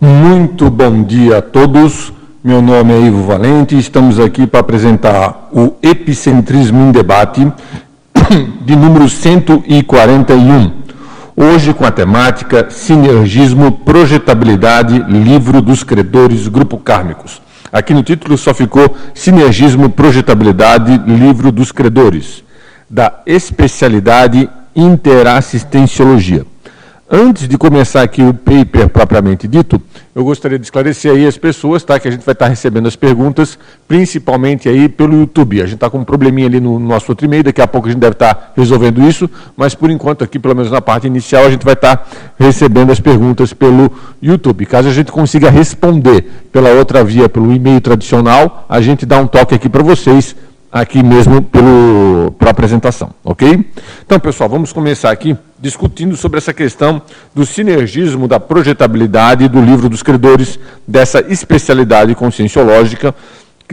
Muito bom dia a todos. Meu nome é Ivo Valente estamos aqui para apresentar o Epicentrismo em Debate de número 141. Hoje com a temática Sinergismo, Projetabilidade, Livro dos Credores, Grupo Kármicos. Aqui no título só ficou Sinergismo, Projetabilidade, Livro dos Credores, da especialidade Interassistenciologia. Antes de começar aqui o paper propriamente dito, eu gostaria de esclarecer aí as pessoas, tá? Que a gente vai estar recebendo as perguntas, principalmente aí pelo YouTube. A gente está com um probleminha ali no nosso outro e-mail, daqui a pouco a gente deve estar resolvendo isso, mas por enquanto aqui, pelo menos na parte inicial, a gente vai estar recebendo as perguntas pelo YouTube. Caso a gente consiga responder pela outra via, pelo e-mail tradicional, a gente dá um toque aqui para vocês aqui mesmo pelo, pela apresentação, ok? Então, pessoal, vamos começar aqui discutindo sobre essa questão do sinergismo da projetabilidade do livro dos credores, dessa especialidade conscienciológica,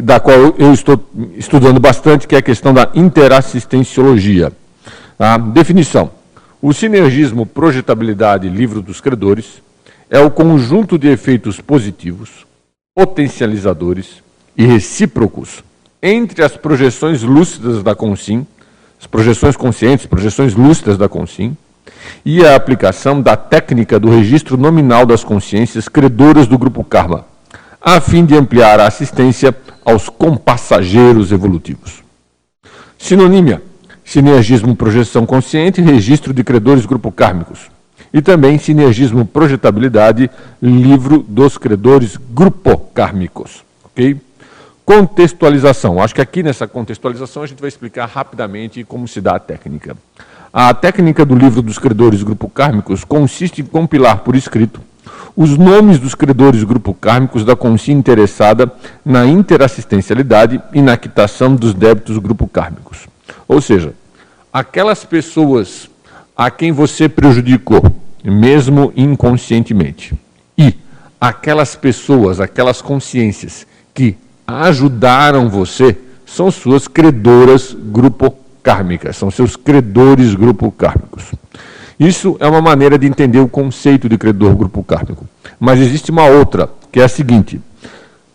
da qual eu estou estudando bastante, que é a questão da interassistenciologia. A definição. O sinergismo projetabilidade livro dos credores é o conjunto de efeitos positivos, potencializadores e recíprocos entre as projeções lúcidas da Consim, as projeções conscientes, projeções lúcidas da Consim, e a aplicação da técnica do registro nominal das consciências credoras do grupo Karma, a fim de ampliar a assistência aos compassageiros evolutivos. Sinonímia: sinergismo projeção consciente registro de credores grupo kármicos. E também sinergismo projetabilidade, livro dos credores grupo kármicos. OK? Contextualização. Acho que aqui nessa contextualização a gente vai explicar rapidamente como se dá a técnica. A técnica do livro dos credores grupo kármicos consiste em compilar por escrito os nomes dos credores grupo kármicos da consciência interessada na interassistencialidade e na quitação dos débitos grupo kármicos. Ou seja, aquelas pessoas a quem você prejudicou, mesmo inconscientemente, e aquelas pessoas, aquelas consciências que ajudaram você são suas credoras grupo kármicas, são seus credores grupo kármicos. Isso é uma maneira de entender o conceito de credor grupo kármico. Mas existe uma outra, que é a seguinte: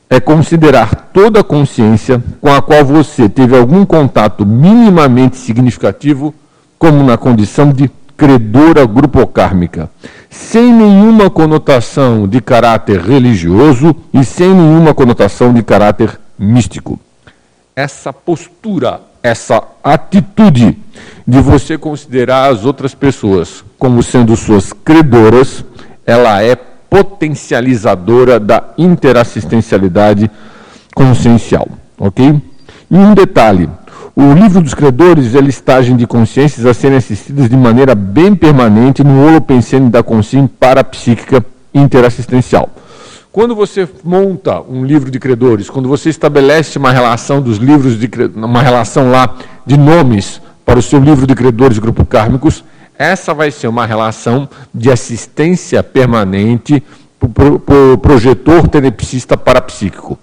é considerar toda a consciência com a qual você teve algum contato minimamente significativo como na condição de credora grupo kármica sem nenhuma conotação de caráter religioso e sem nenhuma conotação de caráter místico. Essa postura, essa atitude de você considerar as outras pessoas como sendo suas credoras, ela é potencializadora da interassistencialidade consciencial, ok? E um detalhe, o livro dos credores é listagem de consciências a serem assistidas de maneira bem permanente no holopensene da consciência parapsíquica interassistencial. Quando você monta um livro de credores, quando você estabelece uma relação dos livros de uma relação lá de nomes para o seu livro de credores grupo kármicos, essa vai ser uma relação de assistência permanente para o projetor tenepsista parapsíquico.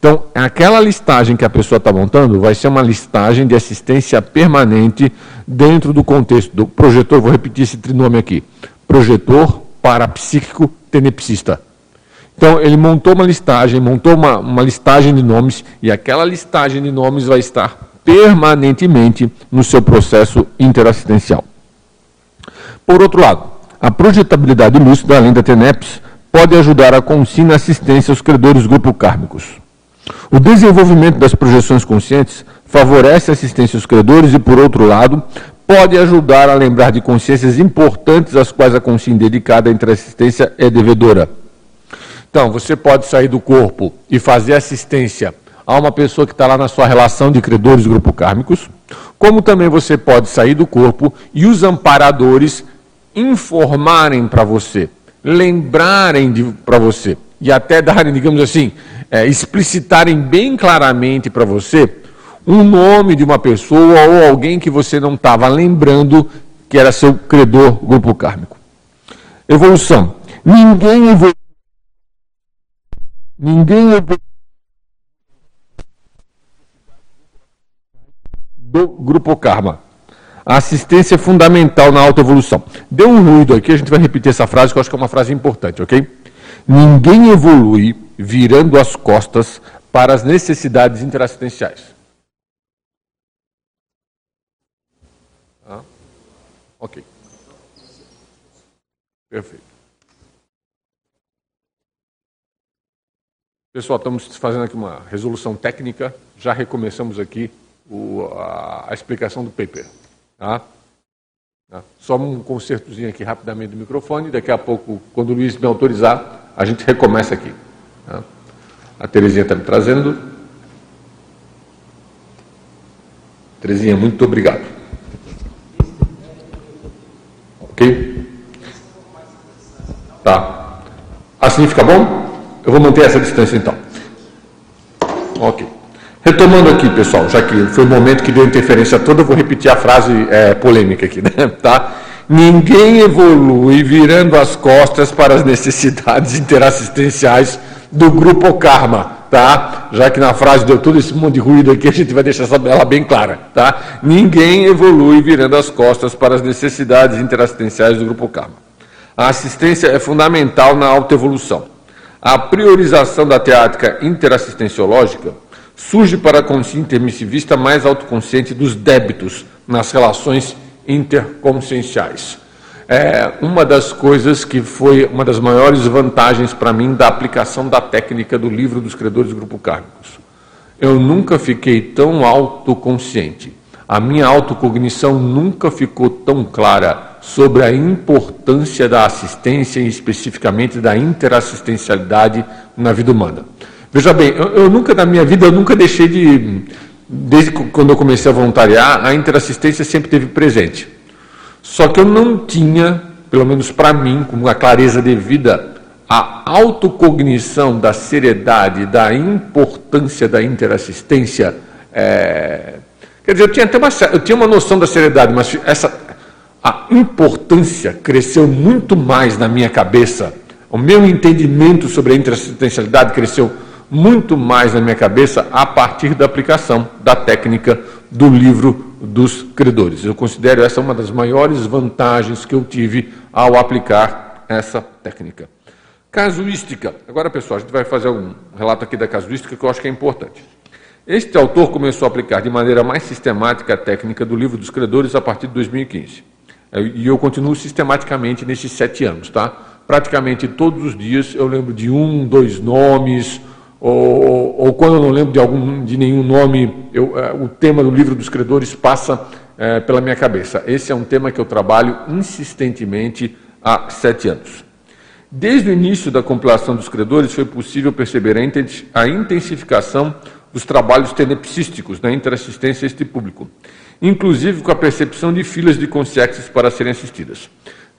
Então, aquela listagem que a pessoa está montando vai ser uma listagem de assistência permanente dentro do contexto do projetor, vou repetir esse trinome aqui, projetor parapsíquico tenepsista. Então, ele montou uma listagem, montou uma, uma listagem de nomes, e aquela listagem de nomes vai estar permanentemente no seu processo interassistencial. Por outro lado, a projetabilidade lúcida, além da TENEPS, pode ajudar a consciência assistência aos credores grupo kármicos. O desenvolvimento das projeções conscientes favorece a assistência aos credores e, por outro lado, pode ajudar a lembrar de consciências importantes às quais a consciência dedicada entre assistência é devedora. Então, você pode sair do corpo e fazer assistência a uma pessoa que está lá na sua relação de credores grupo kármicos, como também você pode sair do corpo e os amparadores informarem para você, lembrarem para você e até darem, digamos assim, é, explicitarem bem claramente para você um nome de uma pessoa ou alguém que você não estava lembrando que era seu credor grupo kármico. Evolução. Ninguém evolui. Ninguém evolui. Do grupo karma. A assistência é fundamental na autoevolução. Deu um ruído aqui, a gente vai repetir essa frase que eu acho que é uma frase importante, ok? Ninguém evolui virando as costas para as necessidades interassistenciais. Ah, ok. Perfeito. Pessoal, estamos fazendo aqui uma resolução técnica. Já recomeçamos aqui o, a, a, explicação do paper. Tá? Tá? Só um concertozinho aqui rapidamente do microfone. Daqui a pouco, quando o Luiz me autorizar, a gente recomeça aqui. Tá? A Terezinha está me trazendo. Terezinha, muito obrigado. Ok? Tá. Assim fica bom? Eu vou manter essa distância então. Ok. Retomando aqui, pessoal, já que foi o momento que deu interferência toda, eu vou repetir a frase é, polêmica aqui, né? Tá? Ninguém evolui virando as costas para as necessidades interassistenciais do grupo Karma, tá? Já que na frase deu todo esse monte de ruído aqui, a gente vai deixar ela bem clara, tá? Ninguém evolui virando as costas para as necessidades interassistenciais do grupo Karma. A assistência é fundamental na autoevolução. A priorização da teática interassistenciológica surge para a consciência intermissivista mais autoconsciente dos débitos nas relações interconscienciais é uma das coisas que foi uma das maiores vantagens para mim da aplicação da técnica do livro dos credores do grupo Kármicos. Eu nunca fiquei tão autoconsciente. A minha autocognição nunca ficou tão clara sobre a importância da assistência e especificamente da interassistencialidade na vida humana. Veja bem, eu, eu nunca na minha vida eu nunca deixei de desde quando eu comecei a voluntariar, a interassistência sempre esteve presente. Só que eu não tinha, pelo menos para mim, com a clareza devida, a autocognição da seriedade, da importância da interassistência. É... Quer dizer, eu tinha até uma, eu tinha uma noção da seriedade, mas essa, a importância cresceu muito mais na minha cabeça. O meu entendimento sobre a interassistencialidade cresceu muito mais na minha cabeça a partir da aplicação da técnica do livro dos credores. Eu considero essa uma das maiores vantagens que eu tive ao aplicar essa técnica. Casuística. Agora, pessoal, a gente vai fazer um relato aqui da casuística que eu acho que é importante. Este autor começou a aplicar de maneira mais sistemática a técnica do livro dos credores a partir de 2015. E eu continuo sistematicamente nesses sete anos, tá? Praticamente todos os dias eu lembro de um, dois nomes, ou, ou quando eu não lembro de, algum, de nenhum nome, eu, é, o tema do livro dos credores passa é, pela minha cabeça. Esse é um tema que eu trabalho insistentemente há sete anos. Desde o início da compilação dos credores, foi possível perceber a intensificação dos trabalhos tenepsísticos na interassistência a este público, inclusive com a percepção de filas de consciências para serem assistidas.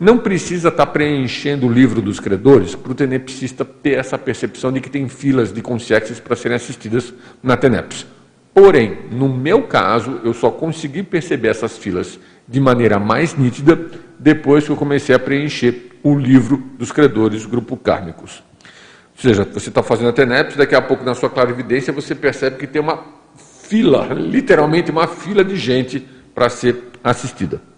Não precisa estar preenchendo o livro dos credores para o tenepsista ter essa percepção de que tem filas de consciências para serem assistidas na TENEPS. Porém, no meu caso, eu só consegui perceber essas filas de maneira mais nítida depois que eu comecei a preencher o livro dos credores grupo kármicos. Ou seja, você está fazendo a TENEPS, daqui a pouco na sua clarividência você percebe que tem uma fila, literalmente uma fila de gente para ser assistida.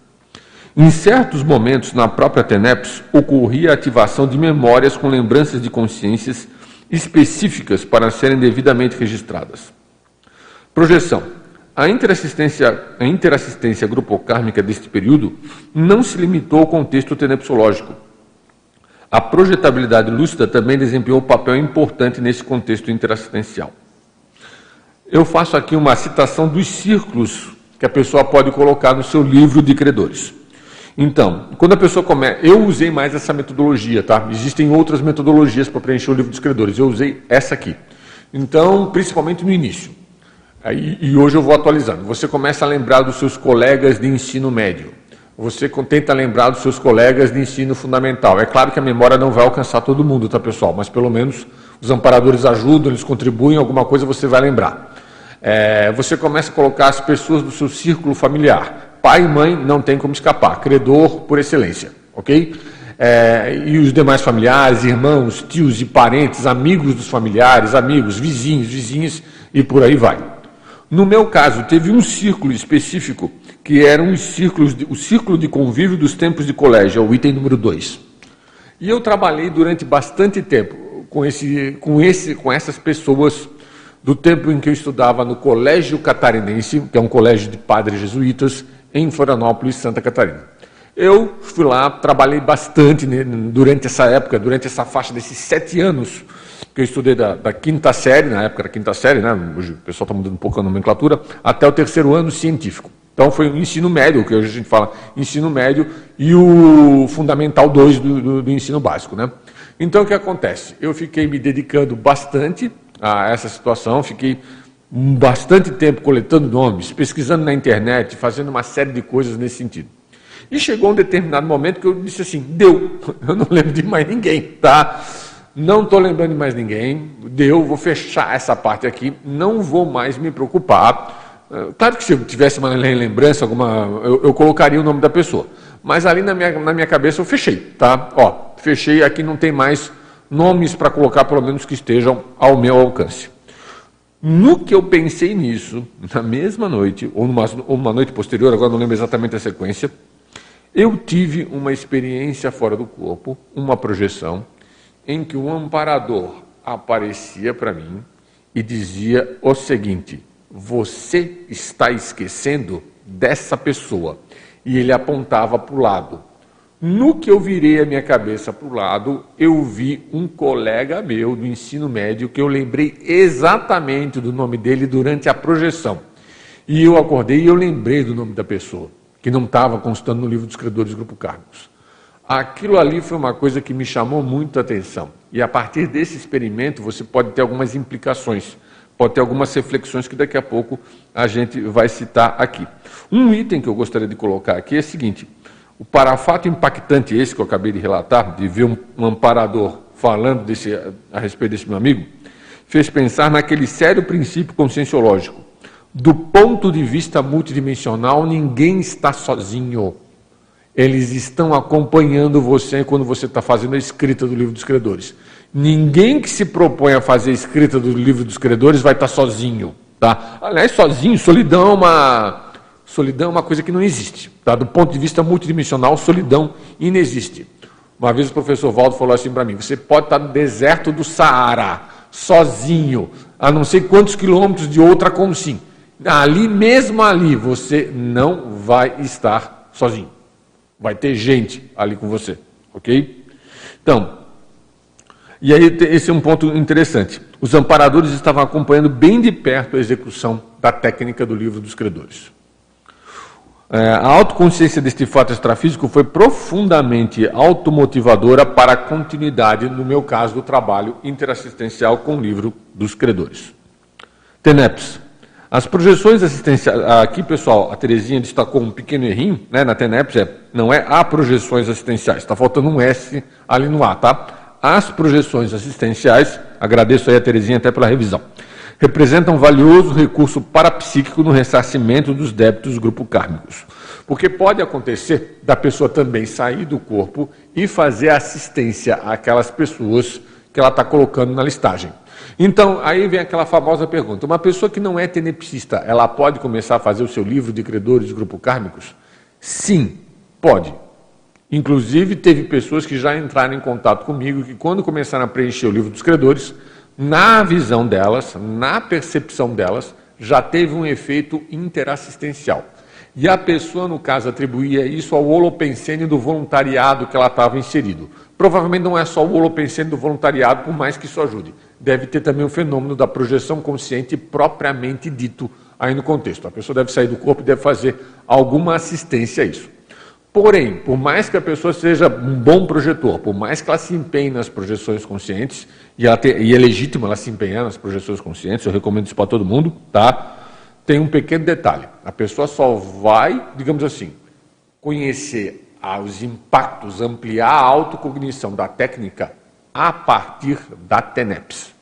Em certos momentos, na própria TENEPS, ocorria a ativação de memórias com lembranças de consciências específicas para serem devidamente registradas. Projeção. A interassistência, a interassistência deste período não se limitou ao contexto tenepsológico. A projetabilidade lúcida também desempenhou um papel importante nesse contexto interassistencial. Eu faço aqui uma citação dos círculos que a pessoa pode colocar no seu livro de credores. Então, quando a pessoa começa. Eu usei mais essa metodologia, tá? Existem outras metodologias para preencher o livro dos credores. Eu usei essa aqui. Então, principalmente no início. Aí, e hoje eu vou atualizando. Você começa a lembrar dos seus colegas de ensino médio. Você tenta lembrar dos seus colegas de ensino fundamental. É claro que a memória não vai alcançar todo mundo, tá, pessoal? Mas pelo menos os amparadores ajudam, eles contribuem, alguma coisa você vai lembrar. É, você começa a colocar as pessoas do seu círculo familiar pai e mãe não tem como escapar, credor por excelência, ok? É, e os demais familiares, irmãos, tios e parentes, amigos dos familiares, amigos, vizinhos, vizinhas e por aí vai. No meu caso, teve um círculo específico que era um círculos de, o círculo de convívio dos tempos de colégio, é o item número 2. E eu trabalhei durante bastante tempo. com, esse, com, esse, com essas pessoas do tempo em que eu estudava no Colégio Catarinense, que é um colégio de padres jesuítas, em Florianópolis, Santa Catarina. Eu fui lá, trabalhei bastante durante essa época, durante essa faixa desses sete anos que eu estudei da, da quinta série, na época da quinta série, né? hoje o pessoal está mudando um pouco a nomenclatura, até o terceiro ano científico. Então foi o ensino médio, que hoje a gente fala ensino médio, e o fundamental 2 do, do, do ensino básico. Né? Então o que acontece? Eu fiquei me dedicando bastante a essa situação, fiquei bastante tempo coletando nomes, pesquisando na internet, fazendo uma série de coisas nesse sentido. E chegou um determinado momento que eu disse assim: deu, eu não lembro de mais ninguém, tá? Não estou lembrando de mais ninguém, deu, vou fechar essa parte aqui, não vou mais me preocupar. Eh, claro que se eu tivesse uma lembrança, alguma, eu, eu colocaria o nome da pessoa. Mas ali na minha, na minha cabeça eu fechei, tá? Ó, fechei, aqui não tem mais nomes para colocar, pelo menos que estejam ao meu alcance. No que eu pensei nisso, na mesma noite, ou numa, uma noite posterior, agora não lembro exatamente a sequência, eu tive uma experiência fora do corpo, uma projeção, em que o amparador aparecia para mim e dizia o seguinte: Você está esquecendo dessa pessoa. E ele apontava para o lado. No que eu virei a minha cabeça para o lado, eu vi um colega meu do ensino médio que eu lembrei exatamente do nome dele durante a projeção. E eu acordei e eu lembrei do nome da pessoa, que não estava constando no livro dos credores do Grupo Cargos. Aquilo ali foi uma coisa que me chamou muito a atenção. E a partir desse experimento você pode ter algumas implicações, pode ter algumas reflexões que daqui a pouco a gente vai citar aqui. Um item que eu gostaria de colocar aqui é o seguinte: o parafato impactante esse que eu acabei de relatar, de ver um, amparador falando desse, a respeito desse meu amigo, fez pensar naquele sério princípio conscienciológico. Do ponto de vista multidimensional, ninguém está sozinho. Eles estão acompanhando você quando você está fazendo a escrita do livro dos credores. Ninguém que se propõe a fazer a escrita do livro dos credores vai estar sozinho. Tá? Aliás, sozinho, solidão uma, solidão é uma coisa que não existe. Tá? Do ponto de vista multidimensional, solidão inexiste. Uma vez o professor Valdo falou assim para mim: você pode estar no deserto do Saara, sozinho, a não sei quantos quilômetros de outra como sim. Ali, mesmo ali, você não vai estar sozinho. Vai ter gente ali com você, ok? Então, e aí esse é um ponto interessante. Os amparadores estavam acompanhando bem de perto a execução da técnica do livro dos credores. É, a autoconsciência deste fato extrafísico foi profundamente automotivadora para a continuidade, no meu caso, do trabalho interassistencial com o livro dos credores. TENEPS, as projeções assistenciais, aqui pessoal, a Terezinha destacou um pequeno errinho, né, na TENEPS, é, não é a projeções assistenciais, está faltando um S ali no A, tá? As projeções assistenciais, agradeço aí a Terezinha até pela revisão, representam um valioso recurso parapsíquico no ressarcimento dos débitos grupo kármicos. Porque pode acontecer da pessoa também sair do corpo e fazer assistência àquelas pessoas que ela está colocando na listagem. Então, aí vem aquela famosa pergunta: uma pessoa que não é tenepsista, ela pode começar a fazer o seu livro de credores de grupo kármicos? Sim, pode. Inclusive, teve pessoas que já entraram em contato comigo que, quando começaram a preencher o livro dos credores, na visão delas, na percepção delas, já teve um efeito interassistencial. E a pessoa, no caso, atribuía isso ao holopensene do voluntariado que ela estava inserido. Provavelmente não é só o holopensene do voluntariado, por mais que isso ajude deve ter também o fenômeno da projeção consciente propriamente dito aí no contexto. A pessoa deve sair do corpo e deve fazer alguma assistência a isso. Porém, por mais que a pessoa seja um bom projetor, por mais que ela se empenhe nas projeções conscientes, e, te, e é legítimo ela se empenhar nas projeções conscientes, eu recomendo isso para todo mundo, tá? Tem um pequeno detalhe. A pessoa só vai, digamos assim, conhecer os impactos, ampliar a autocognição da técnica a partir da TENEPS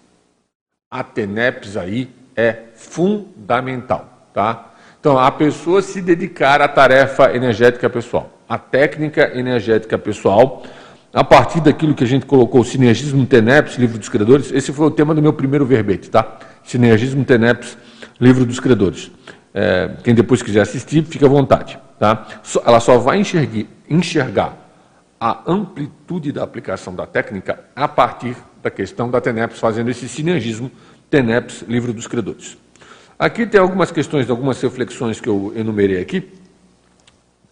a TENEPS aí é fundamental, tá? Então, a pessoa se dedicar à tarefa energética pessoal, à técnica energética pessoal, a partir daquilo que a gente colocou, sinergismo TENEPS, livro dos credores, esse foi o tema do meu primeiro verbete, tá? Sinergismo TENEPS, livro dos credores. É, quem depois quiser assistir, fica à vontade, tá? Ela só vai enxergar, enxergar a amplitude da aplicação da técnica a partir da questão da TENEPS, fazendo esse sinergismo TENEPS, livro dos credores. Aqui tem algumas questões, algumas reflexões que eu enumerei aqui,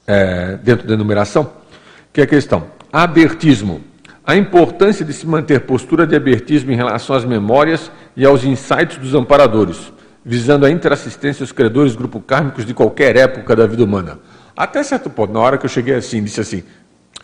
é, dentro da enumeração, que é a questão abertismo. A importância de se manter postura de abertismo em relação às memórias e aos insights dos amparadores, visando a interassistência aos credores grupo kármicos de qualquer época da vida humana. Até certo ponto, na hora que eu cheguei assim, disse assim,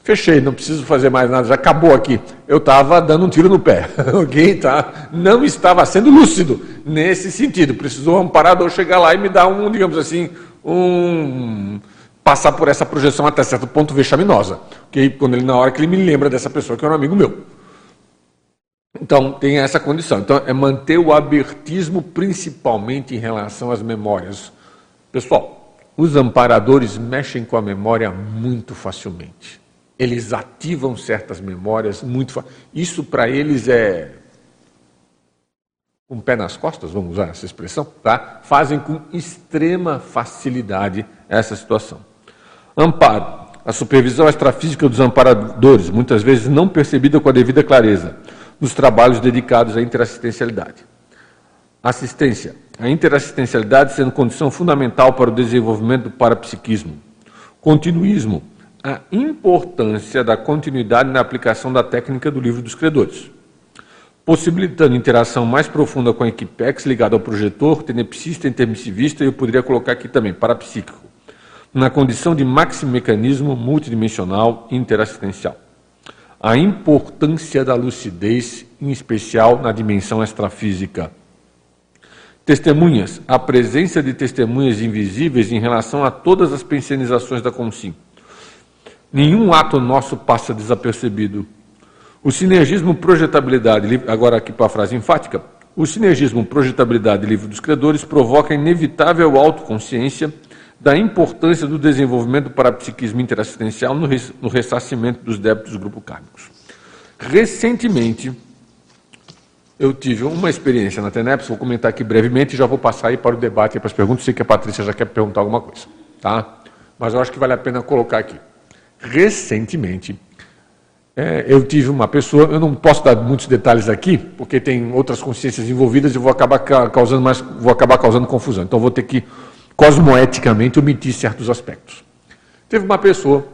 fechei, não preciso fazer mais nada, já acabou aqui. Eu estava dando um tiro no pé, ok? Tá? Não estava sendo lúcido nesse sentido. Precisou um amparador chegar lá e me dar um, digamos assim, um passar por essa projeção até certo ponto vexaminosa. Okay? Quando ele, na hora que ele me lembra dessa pessoa que é um amigo meu. Então, tem essa condição. Então, é manter o abertismo principalmente em relação às memórias. Pessoal, os amparadores mexem com a memória muito facilmente. Eles ativam certas memórias muito facilmente. Isso para eles é o pé nas costas, vamos usar essa expressão, tá? Fazem com extrema facilidade essa situação. Amparo. A supervisão extrafísica dos amparadores, muitas vezes não percebida com a devida clareza, nos trabalhos dedicados à interassistencialidade. Assistência. A interassistencialidade sendo condição fundamental para o desenvolvimento do parapsiquismo. Continuismo. A importância da continuidade na aplicação da técnica do livro dos credores. Possibilitando interação mais profunda com a equipex ligada ao projetor, tenepsista, intermissivista e eu poderia colocar aqui também, parapsíquico na condição de maximecanismo multidimensional interassistencial. A importância da lucidez, em especial na dimensão extrafísica. Testemunhas, a presença de testemunhas invisíveis em relação a todas as pensionizações da Consim. Nenhum ato nosso passa desapercebido. O sinergismo projetabilidade, agora aqui para a frase enfática, o sinergismo projetabilidade livre dos credores provoca inevitável autoconsciência da importância do desenvolvimento do parapsiquismo interassistencial no, no ressarcimento dos débitos dos grupos kármicos. Recentemente, eu tive uma experiência na TENEPS, vou comentar aqui brevemente e já vou passar aí para o debate e para as perguntas. Sei que a Patrícia já quer perguntar alguma coisa, tá? Mas eu acho que vale a pena colocar aqui. Recentemente, é, eu tive uma pessoa, eu não posso dar muitos detalhes aqui, porque tem outras consciências envolvidas e vou acabar causando mais, vou acabar causando confusão. Então vou ter que cosmoeticamente omitir certos aspectos. Teve uma pessoa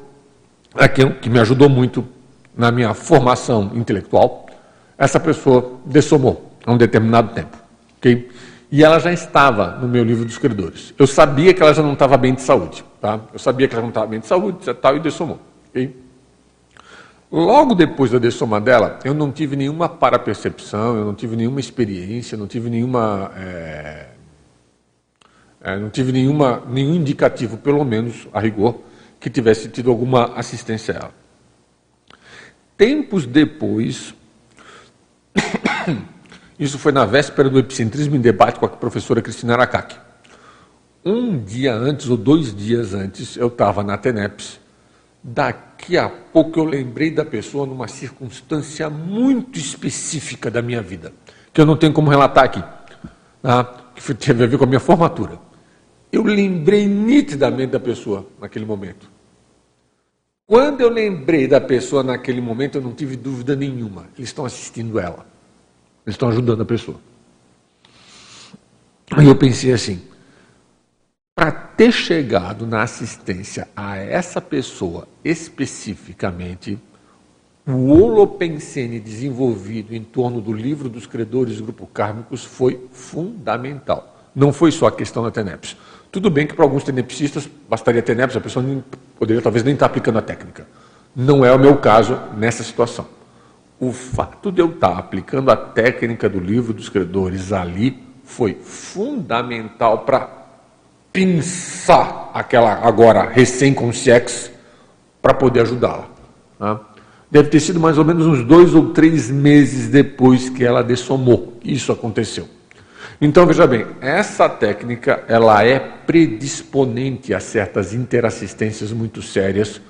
aqui que me ajudou muito na minha formação intelectual. Essa pessoa dessomou a um determinado tempo. Okay? E ela já estava no meu livro dos credores. Eu sabia que ela já não estava bem de saúde. Tá? Eu sabia que ela não estava bem de saúde tal, e dessomou. Okay? Logo depois da dessoma dela, eu não tive nenhuma parapercepção, eu não tive nenhuma experiência, não tive nenhuma é, é, não tive nenhuma, nenhum indicativo, pelo menos a rigor, que tivesse tido alguma assistência a ela. Tempos depois, isso foi na véspera do epicentrismo em debate com a professora Cristina Aracaki. Um dia antes, ou dois dias antes, eu estava na TENEPS. Daqui a pouco eu lembrei da pessoa numa circunstância muito específica da minha vida, que eu não tenho como relatar aqui, tá? que teve a ver com a minha formatura. Eu lembrei nitidamente da pessoa naquele momento. Quando eu lembrei da pessoa naquele momento, eu não tive dúvida nenhuma. Eles estão assistindo ela. Eles estão ajudando a pessoa. Aí eu pensei assim: para ter chegado na assistência a essa pessoa especificamente, o holopensene desenvolvido em torno do livro dos credores do grupo kármicos foi fundamental. Não foi só a questão da TENEPS. Tudo bem que para alguns tenepsistas bastaria TENEPS, a pessoa nem, poderia talvez nem estar aplicando a técnica. Não é o meu caso nessa situação. O fato de eu estar aplicando a técnica do livro dos credores ali foi fundamental para pinçar aquela agora recém-consciex para poder ajudá-la. Tá? Deve ter sido mais ou menos uns dois ou três meses depois que ela dessomou. Isso aconteceu. Então veja bem, essa técnica ela é predisponente a certas interassistências muito sérias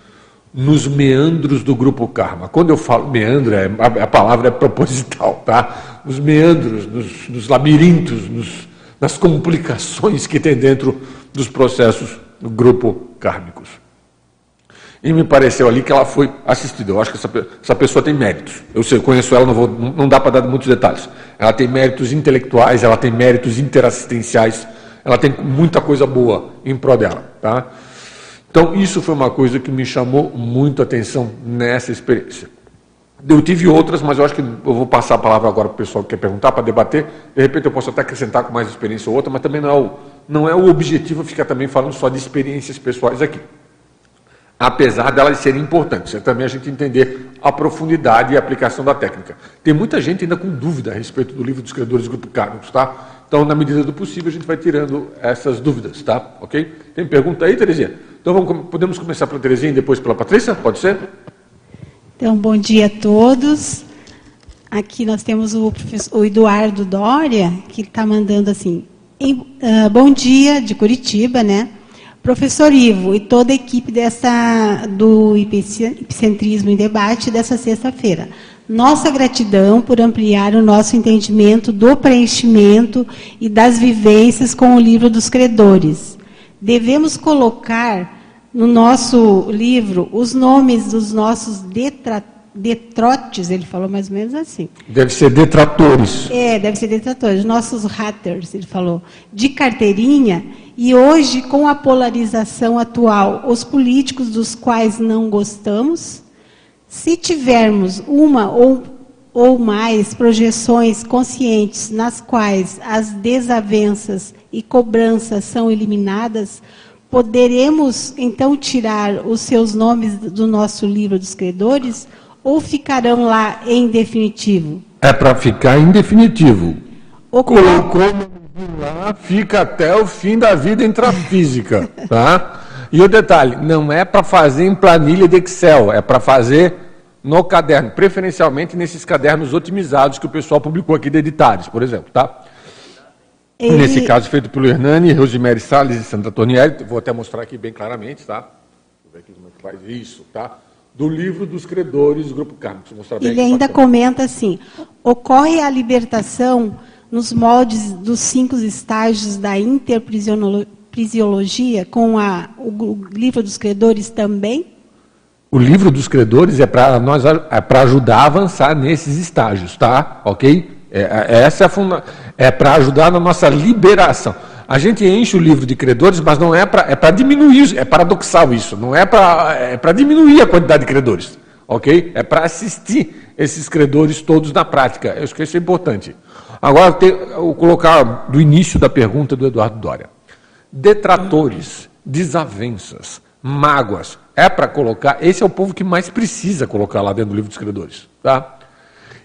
nos meandros do grupo karma. Quando eu falo meandro, é, a, palavra é proposital, tá? Nos meandros, nos, nos labirintos, nos, nas complicações que tem dentro dos processos do grupo kármicos. E me pareceu ali que ela foi assistida. Eu acho que essa, essa pessoa tem méritos. Eu, sei, eu conheço ela, não, vou, não dá para dar muitos detalhes. Ela tem méritos intelectuais, ela tem méritos interassistenciais, ela tem muita coisa boa em prol dela. Tá? Então, isso foi uma coisa que me chamou muito a atenção nessa experiência. Eu tive outras, mas eu acho que eu vou passar a palavra agora para o pessoal que quer perguntar, para debater. De repente eu posso até acrescentar com mais experiência ou outra, mas também não é o, não é o objetivo ficar também falando só de experiências pessoais aqui apesar delas serem importantes. É também a gente entender a profundidade e a aplicação da técnica. Tem muita gente ainda com dúvida a respeito do livro dos criadores do grupo Carlos, tá? Então, na medida do possível, a gente vai tirando essas dúvidas, tá? Ok? Tem pergunta aí, Terezinha? Então, vamos, podemos começar pela Terezinha e depois pela Patrícia? Pode ser? Então, bom dia a todos. Aqui nós temos o, o Eduardo Dória, que está mandando assim, em, uh, bom dia, de Curitiba, né? Professor Ivo e toda a equipe dessa, do Epicentrismo em Debate dessa sexta-feira. Nossa gratidão por ampliar o nosso entendimento do preenchimento e das vivências com o livro dos credores. Devemos colocar no nosso livro os nomes dos nossos detratores detrotes, ele falou mais ou menos assim. Deve ser detratores. É, deve ser detratores. Nossos haters, ele falou, de carteirinha e hoje, com a polarização atual, os políticos dos quais não gostamos, se tivermos uma ou, ou mais projeções conscientes nas quais as desavenças e cobranças são eliminadas, poderemos então tirar os seus nomes do nosso livro dos credores ou ficarão lá em definitivo? É para ficar em definitivo. O Colocou lá fica até o fim da vida intrafísica, tá? E o detalhe, não é para fazer em planilha de Excel, é para fazer no caderno, preferencialmente nesses cadernos otimizados que o pessoal publicou aqui de Editares, por exemplo, tá? E... Nesse caso, feito pelo Hernani, Rosemary Salles e Sandra Tonielli, vou até mostrar aqui bem claramente, tá? Deixa eu ver aqui como é que faz isso, tá? Do livro dos credores do Grupo Carmo. Ele ainda comenta assim, ocorre a libertação nos moldes dos cinco estágios da interprisiologia, com a, o livro dos credores também? O livro dos credores é para nós é para ajudar a avançar nesses estágios, tá? Ok? É, é essa é, funda... é para ajudar na nossa liberação. A gente enche o livro de credores, mas não é para é para diminuir, é paradoxal isso, não é para é para diminuir a quantidade de credores, ok? É para assistir esses credores todos na prática. Eu acho que isso é importante. Agora, vou colocar do início da pergunta do Eduardo Dória. Detratores, desavenças, mágoas, é para colocar, esse é o povo que mais precisa colocar lá dentro do livro dos credores. Tá?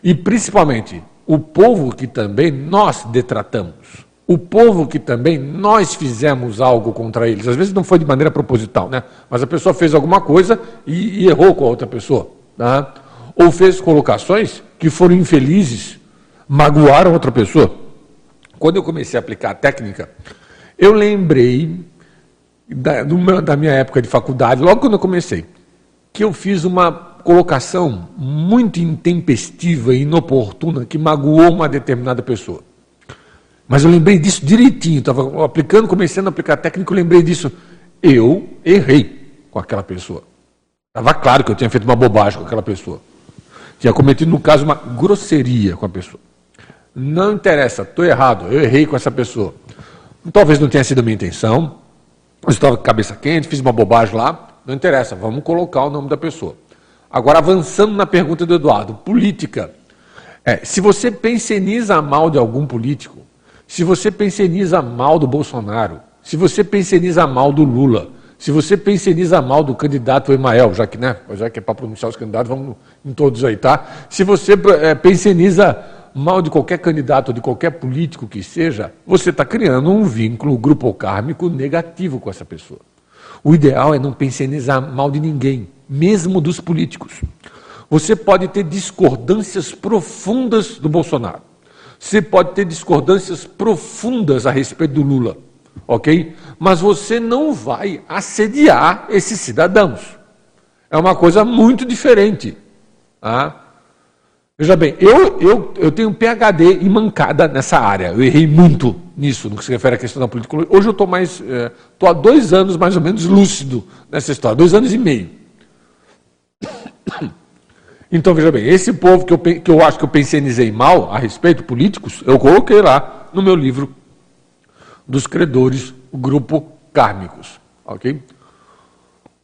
E principalmente, o povo que também nós detratamos. O povo que também nós fizemos algo contra eles. Às vezes não foi de maneira proposital, né? Mas a pessoa fez alguma coisa e, e errou com a outra pessoa. Tá? Ou fez colocações que foram infelizes magoaram outra pessoa. Quando eu comecei a aplicar a técnica, eu lembrei da, meu, da minha época de faculdade, logo quando eu comecei, que eu fiz uma colocação muito intempestiva e inoportuna que magoou uma determinada pessoa. Mas eu lembrei disso direitinho, estava aplicando, começando a aplicar eu lembrei disso. Eu errei com aquela pessoa. Estava claro que eu tinha feito uma bobagem com aquela pessoa. Tinha cometido, no caso, uma grosseria com a pessoa. Não interessa, estou errado, eu errei com essa pessoa. Talvez não tenha sido a minha intenção, eu estava com a cabeça quente, fiz uma bobagem lá, não interessa, vamos colocar o nome da pessoa. Agora, avançando na pergunta do Eduardo, política. É, se você penseniza mal de algum político, se você penseniza mal do Bolsonaro, se você penseniza mal do Lula, se você penseniza mal do candidato Emael, já que, né, já que é para pronunciar os candidatos, vamos em todos aí, tá? Se você é, penseniza mal de qualquer candidato, de qualquer político que seja, você está criando um vínculo grupo kármico negativo com essa pessoa. O ideal é não pensionizar mal de ninguém, mesmo dos políticos. Você pode ter discordâncias profundas do Bolsonaro. Você pode ter discordâncias profundas a respeito do Lula, ok? Mas você não vai assediar esses cidadãos. É uma coisa muito diferente. Tá? Veja bem, eu, eu, eu tenho PHD e mancada nessa área. Eu errei muito nisso, no que se refere à questão da política. Hoje eu estou mais. Estou é, há dois anos mais ou menos lúcido nessa história, dois anos e meio. Então, veja bem, esse povo que eu, que eu acho que eu pensionizei mal a respeito, políticos, eu coloquei lá no meu livro dos credores, o grupo Kármicos. Ok?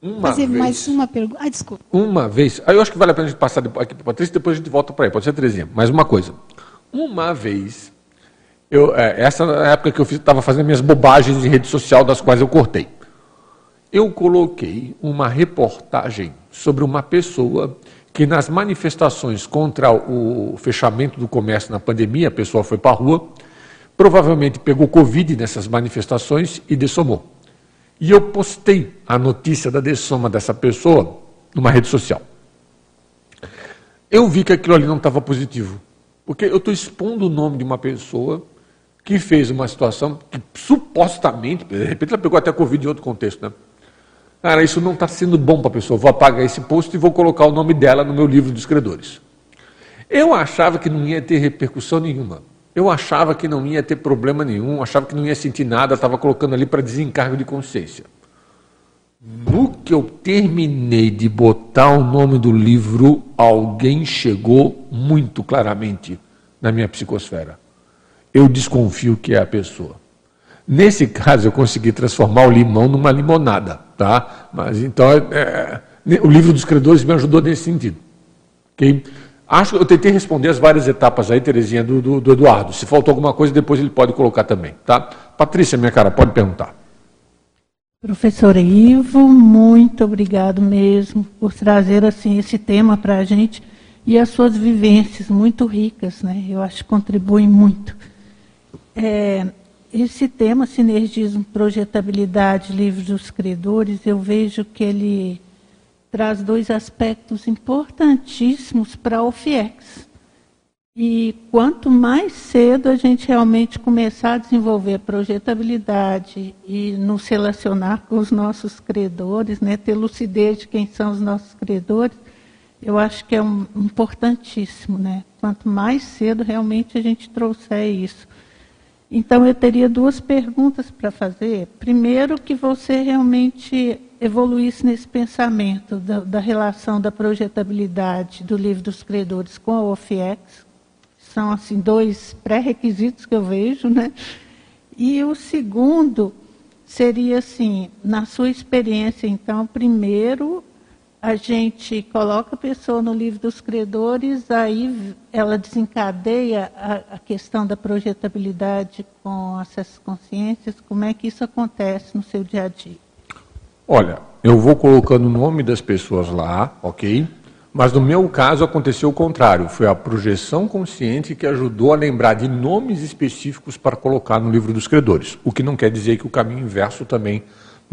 Uma Fazer vez, mais uma pergunta. Ah, desculpa. Uma vez. Aí eu acho que vale a pena a gente passar aqui para a Patrícia, depois a gente volta para aí. Pode ser, Terezinha. Mais uma coisa. Uma vez, eu, é, essa na época que eu estava fazendo minhas bobagens em rede social, das quais eu cortei. Eu coloquei uma reportagem sobre uma pessoa que nas manifestações contra o fechamento do comércio na pandemia, a pessoa foi para a rua, provavelmente pegou Covid nessas manifestações e dessomou. E eu postei a notícia da dessoma dessa pessoa numa rede social. Eu vi que aquilo ali não estava positivo. Porque eu estou expondo o nome de uma pessoa que fez uma situação que supostamente, de repente ela pegou até Covid em outro contexto, né? Cara, isso não está sendo bom para a pessoa. Vou apagar esse post e vou colocar o nome dela no meu livro dos credores. Eu achava que não ia ter repercussão nenhuma. Eu achava que não ia ter problema nenhum, achava que não ia sentir nada, estava colocando ali para desencargo de consciência. No que eu terminei de botar o nome do livro, alguém chegou muito claramente na minha psicosfera. Eu desconfio que é a pessoa. Nesse caso, eu consegui transformar o limão numa limonada, tá? Mas então, é, é o livro dos credores me ajudou nesse sentido. Okay? Acho que eu tentei responder as várias etapas aí, Terezinha, do, do, do Eduardo. Se faltou alguma coisa, depois ele pode colocar também, tá? Patrícia, minha cara, pode perguntar. Professor Ivo, muito obrigado mesmo por trazer assim esse tema para a gente e as suas vivências muito ricas, né? Eu acho que contribuem muito. É, esse tema, sinergismo, projetabilidade, livros dos credores, eu vejo que ele traz dois aspectos importantíssimos para a OFIEX. E quanto mais cedo a gente realmente começar a desenvolver a projetabilidade e nos relacionar com os nossos credores, né, ter lucidez de quem são os nossos credores, eu acho que é um, importantíssimo. Né? Quanto mais cedo realmente a gente trouxer isso. Então, eu teria duas perguntas para fazer. Primeiro, que você realmente evoluísse nesse pensamento da, da, relação da projetabilidade do livro dos credores com a OFIEX. São, assim, dois pré-requisitos que eu vejo, né? E o segundo seria, assim, na sua experiência, então, primeiro, a gente coloca a pessoa no livro dos credores, aí ela desencadeia a, a questão da projetabilidade com acesso às consciências. Como é que isso acontece no seu dia a dia? Olha, eu vou colocando o nome das pessoas lá, ok? Mas no meu caso aconteceu o contrário. Foi a projeção consciente que ajudou a lembrar de nomes específicos para colocar no livro dos credores. O que não quer dizer que o caminho inverso também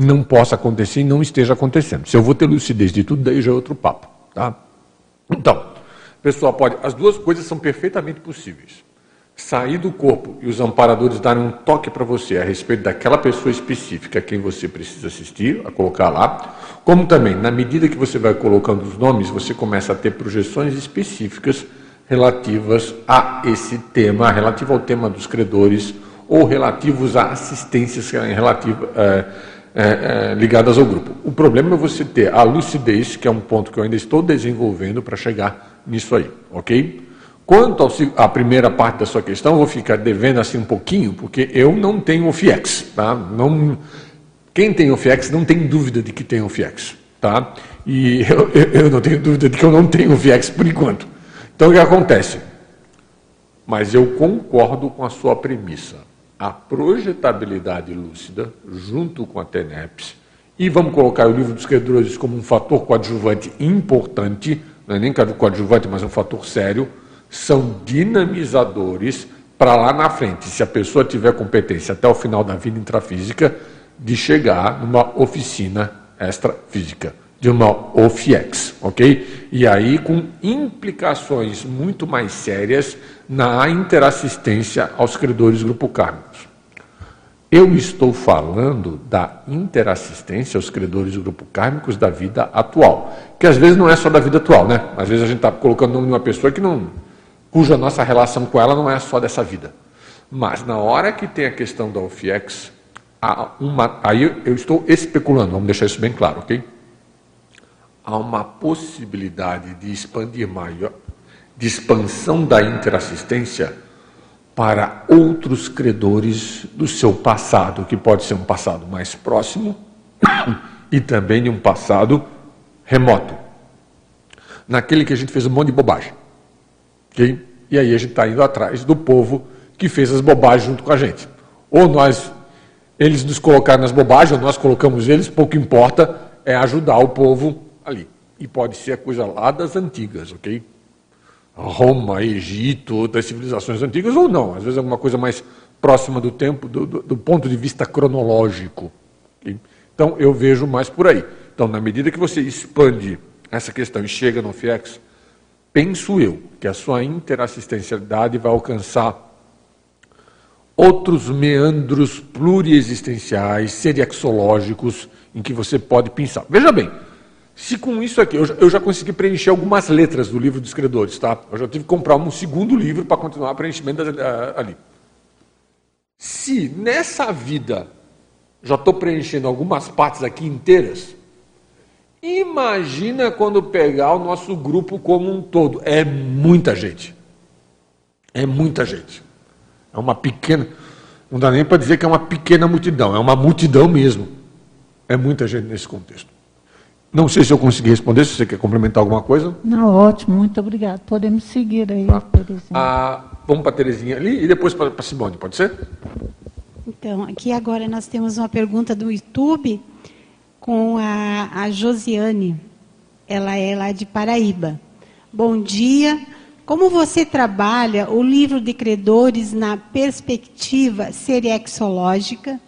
não possa acontecer e não esteja acontecendo. Se eu vou ter lucidez de tudo, daí já é outro papo. Tá? Então, pessoal, pode. As duas coisas são perfeitamente possíveis. Sair do corpo e os amparadores darem um toque para você a respeito daquela pessoa específica a quem você precisa assistir, a colocar lá. Como também, na medida que você vai colocando os nomes, você começa a ter projeções específicas relativas a esse tema, relativo ao tema dos credores ou relativos a assistências relativas. É, é, é, ligadas ao grupo. O problema é você ter a lucidez, que é um ponto que eu ainda estou desenvolvendo para chegar nisso aí, ok? Quanto à primeira parte da sua questão, eu vou ficar devendo assim um pouquinho, porque eu não tenho o FIEX, tá? Não, quem tem o FIEX não tem dúvida de que tem o FIEX, tá? E eu, eu não tenho dúvida de que eu não tenho o FIEX por enquanto. Então o que acontece? Mas eu concordo com a sua premissa a projetabilidade lúcida junto com a TENEPS, e vamos colocar o livro dos credores como um fator coadjuvante importante, não é nem coadjuvante, mas um fator sério, são dinamizadores para lá na frente, se a pessoa tiver competência até o final da vida intrafísica, de chegar numa oficina extrafísica, de uma OFIEX, ok? E aí com implicações muito mais sérias na interassistência aos credores grupo kármicos. Eu estou falando da interassistência aos credores grupo kármicos da vida atual, que às vezes não é só da vida atual, né? Às vezes a gente está colocando o nome de uma pessoa que não, cuja nossa relação com ela não é só dessa vida. Mas na hora que tem a questão da OFIEX, uma, aí eu estou especulando, vamos deixar isso bem claro, ok? há uma possibilidade de expandir maior, de expansão da interassistência para outros credores do seu passado, que pode ser um passado mais próximo e também um passado remoto. Naquele que a gente fez um monte de bobagem. Okay? E aí a gente está indo atrás do povo que fez as bobagens junto com a gente. Ou nós, eles nos colocaram nas bobagens, ou nós colocamos eles, pouco importa, é ajudar o povo ali. E pode ser a coisa lá das antigas, ok? Roma, Egito, outras civilizações antigas, ou não. Às vezes é alguma coisa mais próxima do tempo, do, do, do ponto de vista cronológico. Então eu vejo mais por aí. Então, na medida que você expande essa questão e chega no FIEX, penso eu que a sua interassistencialidade vai alcançar outros meandros pluriexistenciais, seriexológicos, em que você pode pensar. Veja bem, se com isso aqui, eu já, consegui preencher algumas letras do livro dos credores, tá? Eu já tive que comprar um segundo livro para continuar o preenchimento uh, ali. Se nessa vida já estou preenchendo algumas partes aqui inteiras, imagina quando pegar o nosso grupo como um todo. É muita gente. É muita gente. É uma pequena. Não dá nem para dizer que é uma pequena multidão, é uma multidão mesmo. É muita gente nesse contexto. Não sei se eu consegui responder, se você quer complementar alguma coisa. Não, ótimo, muito obrigado. Podemos seguir aí, tá. Terezinha. Ah, vamos para a Terezinha ali e depois para a Simone, pode ser? Então, aqui agora nós temos uma pergunta do YouTube com a, a Josiane. Ela é lá de Paraíba. Bom dia. Como você trabalha o livro de credores na perspectiva seriexológica?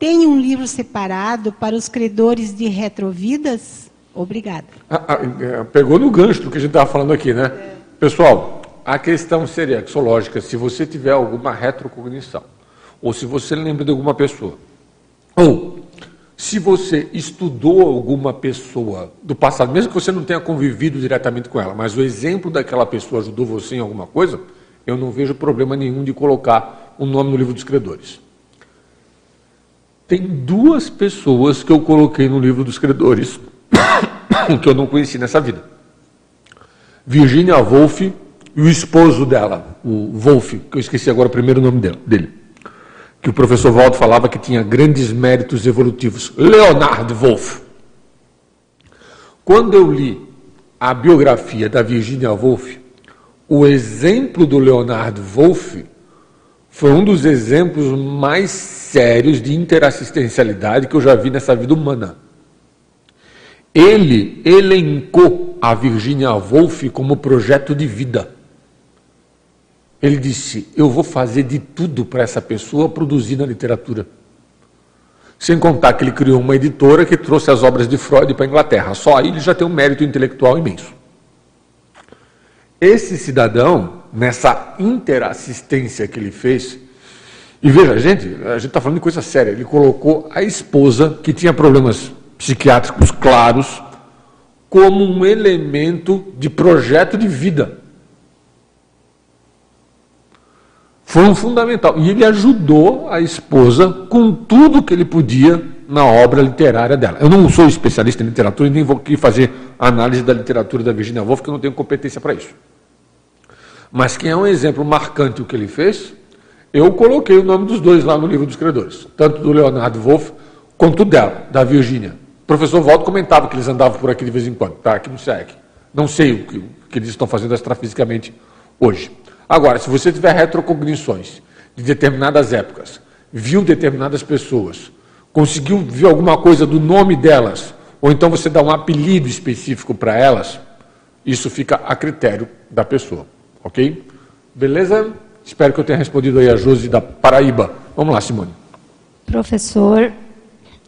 Tem um livro separado para os credores de retrovidas? Obrigada. Ah, ah, é, pegou no gancho do que a gente estava falando aqui, né? É. Pessoal, a questão seriexológica, se você tiver alguma retrocognição, ou se você lembra de alguma pessoa, ou se você estudou alguma pessoa do passado, mesmo que você não tenha convivido diretamente com ela, mas o exemplo daquela pessoa ajudou você em alguma coisa, eu não vejo problema nenhum de colocar o um nome no livro dos credores. Tem duas pessoas que eu coloquei no livro dos credores que eu não conheci nessa vida. Virginia Woolf e o esposo dela, o Wolf, que eu esqueci agora o primeiro nome dele que o professor Waldo falava que tinha grandes méritos evolutivos. Leonard Wolff. Quando eu li a biografia da Virginia Woolf, o exemplo do Leonard Wolff foi um dos exemplos mais sérios de interassistencialidade que eu já vi nessa vida humana. Ele elencou a Virginia Woolf como projeto de vida. Ele disse: Eu vou fazer de tudo para essa pessoa produzir na literatura. Sem contar que ele criou uma editora que trouxe as obras de Freud para a Inglaterra. Só aí ele já tem um mérito intelectual imenso. Esse cidadão, nessa interassistência que ele fez, e veja, gente, a gente está falando de coisa séria. Ele colocou a esposa, que tinha problemas psiquiátricos claros, como um elemento de projeto de vida. Foi um fundamental. E ele ajudou a esposa com tudo que ele podia na obra literária dela. Eu não sou especialista em literatura e nem vou aqui fazer análise da literatura da Virginia Woolf, porque eu não tenho competência para isso. Mas quem é um exemplo marcante o que ele fez, eu coloquei o nome dos dois lá no livro dos credores, tanto do Leonardo Wolff quanto dela, da Virginia. O professor Waldo comentava que eles andavam por aqui de vez em quando, tá? Aqui no SEC. Não sei o que, o que eles estão fazendo extrafisicamente hoje. Agora, se você tiver retrocognições de determinadas épocas, viu determinadas pessoas, conseguiu ver alguma coisa do nome delas, ou então você dá um apelido específico para elas, isso fica a critério da pessoa, ok? Beleza? Espero que eu tenha respondido aí a Josi da Paraíba. Vamos lá, Simone. Professor,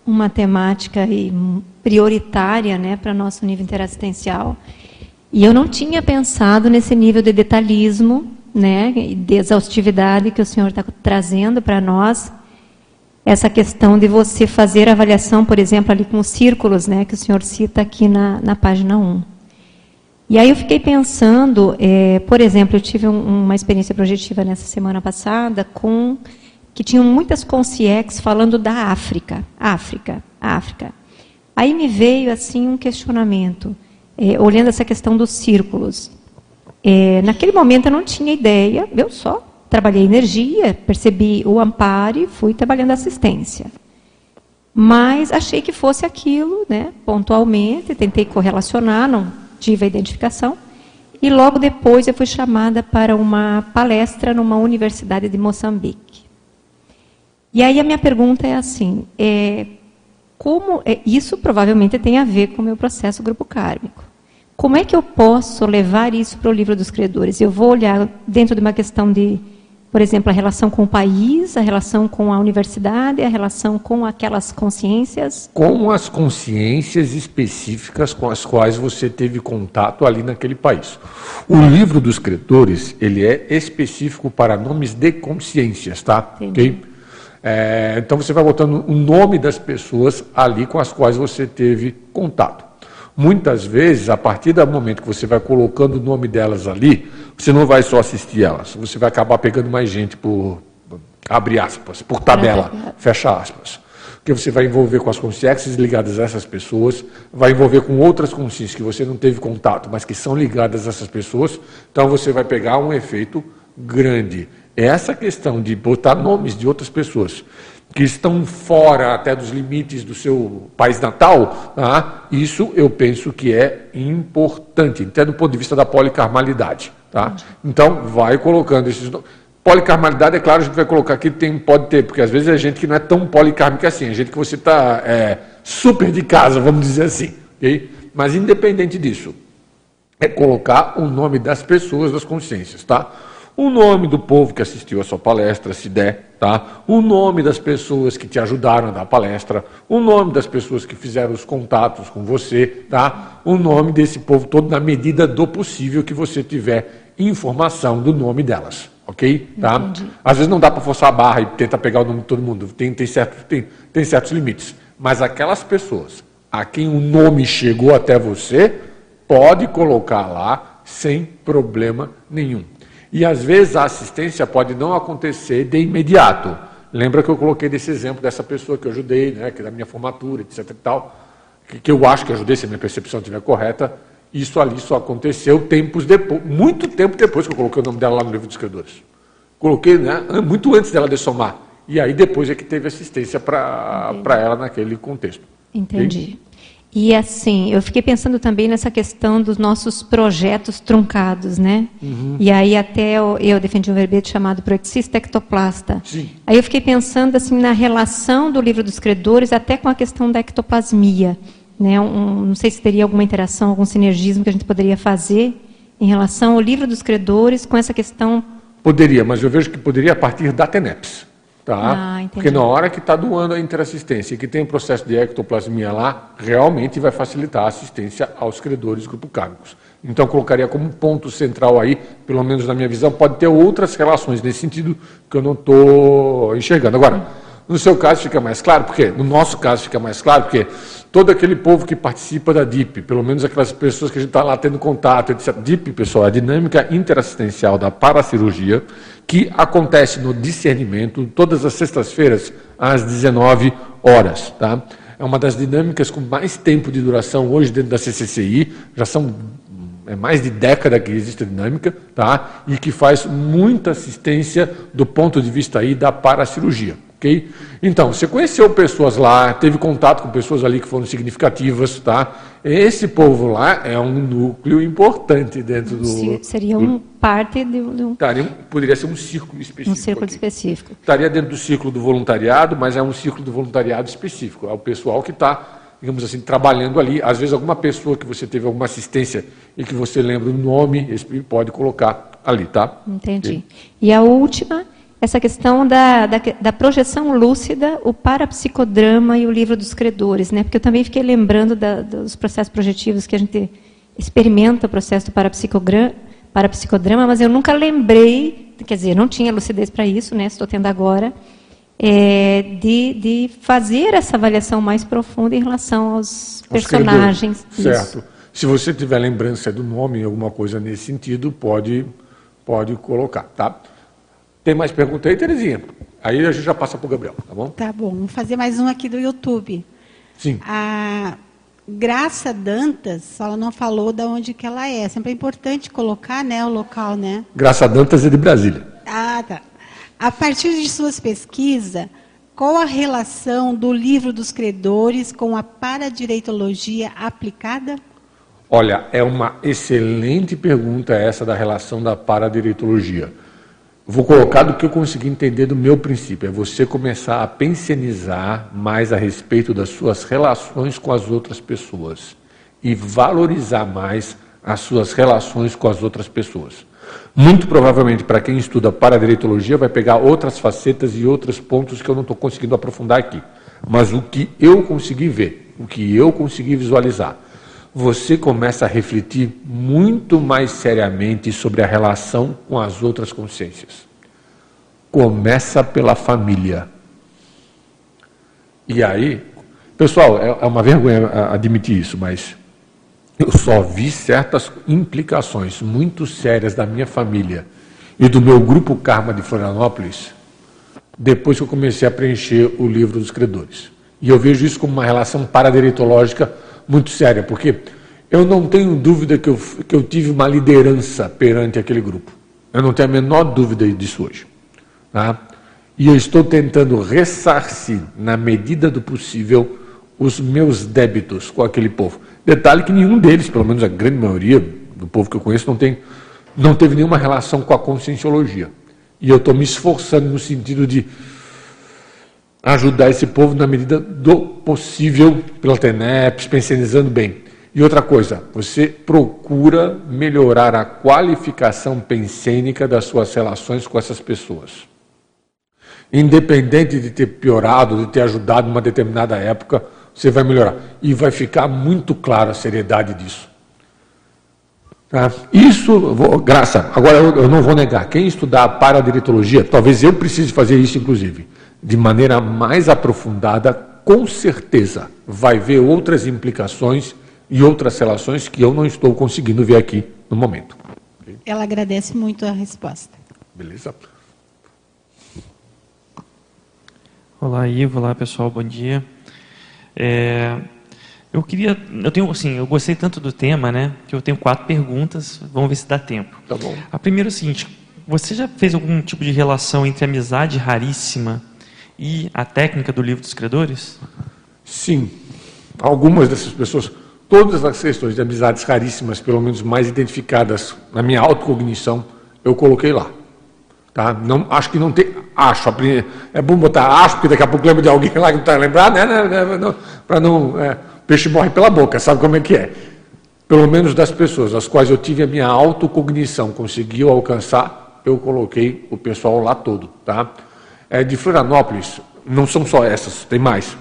uma temática prioritária né, para nosso nível interassistencial. E eu não tinha pensado nesse nível de detalhismo né, de exaustividade que o senhor está trazendo para nós, essa questão de você fazer avaliação, por exemplo, ali com os círculos, né, que o senhor cita aqui na, na página 1. E aí eu fiquei pensando, é, por exemplo, eu tive um, uma experiência projetiva nessa semana passada com que tinham muitas concierges falando da África, África, África. Aí me veio assim um questionamento, é, olhando essa questão dos círculos. É, naquele momento eu não tinha ideia, eu só trabalhei energia, percebi o amparo e fui trabalhando assistência. Mas achei que fosse aquilo, né, pontualmente, tentei correlacionar, não tive a identificação. E logo depois eu fui chamada para uma palestra numa universidade de Moçambique. E aí a minha pergunta é assim: é, como é, isso provavelmente tem a ver com o meu processo grupo kármico? Como é que eu posso levar isso para o livro dos credores? Eu vou olhar dentro de uma questão de, por exemplo, a relação com o país, a relação com a universidade, a relação com aquelas consciências? Com as consciências específicas com as quais você teve contato ali naquele país. O livro dos credores, ele é específico para nomes de consciências, tá? Entendi. Ok? É, então você vai botando o nome das pessoas ali com as quais você teve contato. Muitas vezes, a partir do momento que você vai colocando o nome delas ali, você não vai só assistir elas, você vai acabar pegando mais gente por, abre aspas, por tabela, fecha aspas. Porque você vai envolver com as consciências ligadas a essas pessoas, vai envolver com outras consciências que você não teve contato, mas que são ligadas a essas pessoas, então você vai pegar um efeito grande. Essa questão de botar nomes de outras pessoas que estão fora até dos limites do seu país natal, tá? isso eu penso que é importante, até do ponto de vista da policarmalidade. Tá? Então, vai colocando esses nomes. Policarmalidade, é claro, a gente vai colocar aqui, tem, pode ter, porque às vezes é gente que não é tão policármica assim, é gente que você está é, super de casa, vamos dizer assim. Okay? Mas independente disso, é colocar o nome das pessoas, das consciências, tá? O nome do povo que assistiu a sua palestra, se der, tá? O nome das pessoas que te ajudaram a dar a palestra, o nome das pessoas que fizeram os contatos com você, tá? O nome desse povo todo na medida do possível que você tiver informação do nome delas, ok? Tá? Entendi. Às vezes não dá para forçar a barra e tentar pegar o nome de todo mundo, tem, tem, certo, tem, tem certos limites. Mas aquelas pessoas a quem o nome chegou até você, pode colocar lá sem problema nenhum. E às vezes a assistência pode não acontecer de imediato. Lembra que eu coloquei desse exemplo dessa pessoa que eu ajudei, né, que é da minha formatura, etc e tal, que, que eu acho que ajudei, se a minha percepção estiver correta, isso ali só aconteceu tempos depois, muito tempo depois que eu coloquei o nome dela lá no livro dos escritores. Coloquei né, muito antes dela dessomar. E aí depois é que teve assistência para ela naquele contexto. Entendi. E assim, eu fiquei pensando também nessa questão dos nossos projetos truncados, né? Uhum. E aí até eu, eu defendi um verbete chamado proexista ectoplasta. Sim. Aí eu fiquei pensando assim na relação do livro dos credores até com a questão da ectoplasmia, né? Um, não sei se teria alguma interação, algum sinergismo que a gente poderia fazer em relação ao livro dos credores com essa questão. Poderia, mas eu vejo que poderia a partir da TENEPS. Tá? Ah. Porque na hora que está doando a interassistência e que tem um processo de ectoplasmia lá, realmente vai facilitar a assistência aos credores grupo kármicos. Então, colocaria como ponto central aí, pelo menos na minha visão, pode ter outras relações nesse sentido que eu não estou enxergando. Agora, no seu caso fica mais claro, porque no nosso caso fica mais claro, porque todo aquele povo que participa da DIP, pelo menos aquelas pessoas que a gente está lá tendo contato, etc. DIP, pessoal, é a dinâmica interassistencial da paracirurgia, que acontece no discernimento todas as sextas-feiras às 19 horas, tá? É uma das dinâmicas com mais tempo de duração hoje dentro da CCCI, já são é mais de década que existe a dinâmica, tá? E que faz muita assistência do ponto de vista aí da paracirurgia. Ok? Então, você conheceu pessoas lá, teve contato com pessoas ali que foram significativas, tá? Esse povo lá é um núcleo importante dentro do. Se- Seria um parte de, um- de um, Estaria, poderia ser um círculo específico. um círculo aqui. específico. Estaria dentro do círculo do voluntariado, mas é um círculo do voluntariado específico. É o pessoal que está, digamos assim, trabalhando ali. Às vezes, alguma pessoa que você teve alguma assistência e que você lembra o nome, pode colocar ali, tá? Entendi. E a última, essa questão da, da, da projeção lúcida, o parapsicodrama e o livro dos credores, né? Porque eu também fiquei lembrando da- dos processos projetivos que a gente experimenta o processo do parapsicogra- parapsicodrama, mas eu nunca lembrei, quer dizer, não tinha lucidez para isso, né? Estou tendo agora, é, de, de fazer essa avaliação mais profunda em relação aos Aos personagens. Certo. Se você tiver lembrança do nome, alguma coisa nesse sentido, pode, pode colocar, tá? Tem mais pergunta aí, Terezinha? Aí a gente já passa para o Gabriel, tá bom? Tá bom, vamos fazer mais um aqui do YouTube. Sim. A Graça Dantas, ela não falou de onde que ela é. Sempre é importante colocar, né, o local, né? Graça Dantas é de Brasília. Ah, tá. A partir de suas pesquisas, qual a relação do livro dos credores com a paradireitologia aplicada? Olha, é uma excelente pergunta essa da relação da paradireitologia. Vou colocar do que eu consegui entender do meu princípio. É você começar a pensionizar mais a respeito das suas relações com as outras pessoas e valorizar mais as suas relações com as outras pessoas. Muito provavelmente, para quem estuda paradireitologia, vai pegar outras facetas e outros pontos que eu não estou conseguindo aprofundar aqui. Mas o que eu consegui ver, o que eu consegui visualizar, você começa a refletir muito mais seriamente sobre a relação com as outras consciências. Começa pela família. E aí, pessoal, é, é uma vergonha admitir isso, mas eu só vi certas implicações muito sérias da minha família e do meu grupo Karma de Florianópolis depois que eu comecei a preencher o livro dos credores. E eu vejo isso como uma relação paradireitológica muito séria, porque eu não tenho dúvida que eu, que eu tive uma liderança perante aquele grupo. Eu não tenho a menor dúvida disso hoje. Tá? E eu estou tentando ressarcir, na medida do possível, os meus débitos com aquele povo. Detalhe que nenhum deles, pelo menos a grande maioria do povo que eu conheço, não, tem, não teve nenhuma relação com a conscienciologia. E eu estou me esforçando no sentido de ajudar esse povo na medida do possível pela TENEPS, pensionizando bem. E outra coisa, você procura melhorar a qualificação pensênica das suas relações com essas pessoas. Independente de ter piorado, de ter ajudado numa determinada época, você vai melhorar. E vai ficar muito clara a seriedade disso. Tá? Isso, vou, graça, agora eu, eu, não vou negar, quem estudar paradiretologia, talvez eu precise fazer isso, inclusive, de maneira mais aprofundada, com certeza vai ver outras implicações e outras relações que eu não estou conseguindo ver aqui no momento. Ela agradece muito a resposta. Beleza. Olá, Ivo. Olá, pessoal. Bom dia. É, eu queria, eu tenho, assim, eu gostei tanto do tema, né, que eu tenho quatro perguntas. Vamos ver se dá tempo. Tá bom. A primeira é o seguinte: você já fez algum tipo de relação entre amizade raríssima e a técnica do livro dos credores? Sim. Algumas dessas pessoas todas as questões de amizades raríssimas, pelo menos mais identificadas na minha autocognição, eu coloquei lá. Tá? Não, acho que não tem. Acho. É bom botar acho, porque daqui a pouco lembra de alguém lá que não está lembrado, né? né, né, Para não. É, peixe morre pela boca, sabe como é que é? Pelo menos das pessoas as quais eu tive a minha autocognição, conseguiu alcançar, eu coloquei o pessoal lá todo. Tá? É, de Florianópolis, não são só essas, tem mais.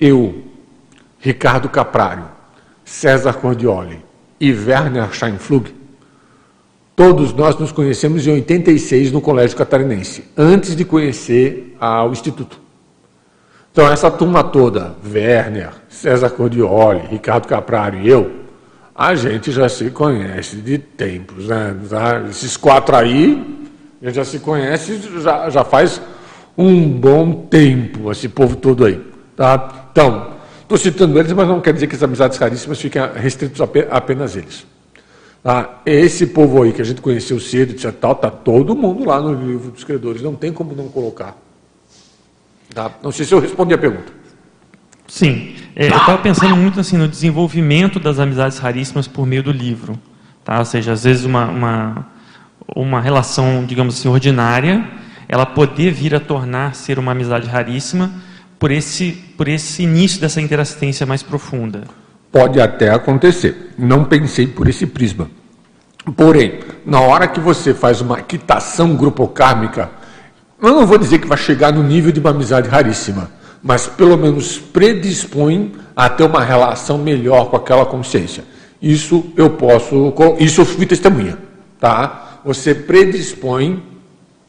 Eu, Ricardo Caprário, César Cordioli e Werner Scheinflug, todos nós nos conhecemos em 86 no Colégio Catarinense, antes de conhecer o Instituto. Então, essa turma toda, Werner, César Cordioli, Ricardo Caprário e eu, a gente já se conhece de tempos. Né? Esses quatro aí, gente já se conhece já, já faz um bom tempo, esse povo todo aí. Tá? Então, Estou citando eles, mas não quer dizer que as amizades raríssimas fiquem restritas apenas eles. Ah, esse povo aí que a gente conheceu cedo, etc. Tal, está todo mundo lá no livro dos credores, não tem como não colocar. Tá? Não sei se eu respondi a pergunta. Sim, é, eu estava pensando muito assim no desenvolvimento das amizades raríssimas por meio do livro, tá? Ou seja, às vezes uma, uma, uma relação, digamos assim, ordinária, ela poder vir a tornar ser uma amizade raríssima por esse, por esse início dessa interassistência mais profunda? Pode até acontecer. Não pensei por esse prisma. Porém, na hora que você faz uma quitação grupocármica, eu não vou dizer que vai chegar no nível de uma amizade raríssima, mas pelo menos predispõe a ter uma relação melhor com aquela consciência. Isso eu posso, isso eu fui testemunha, tá? Você predispõe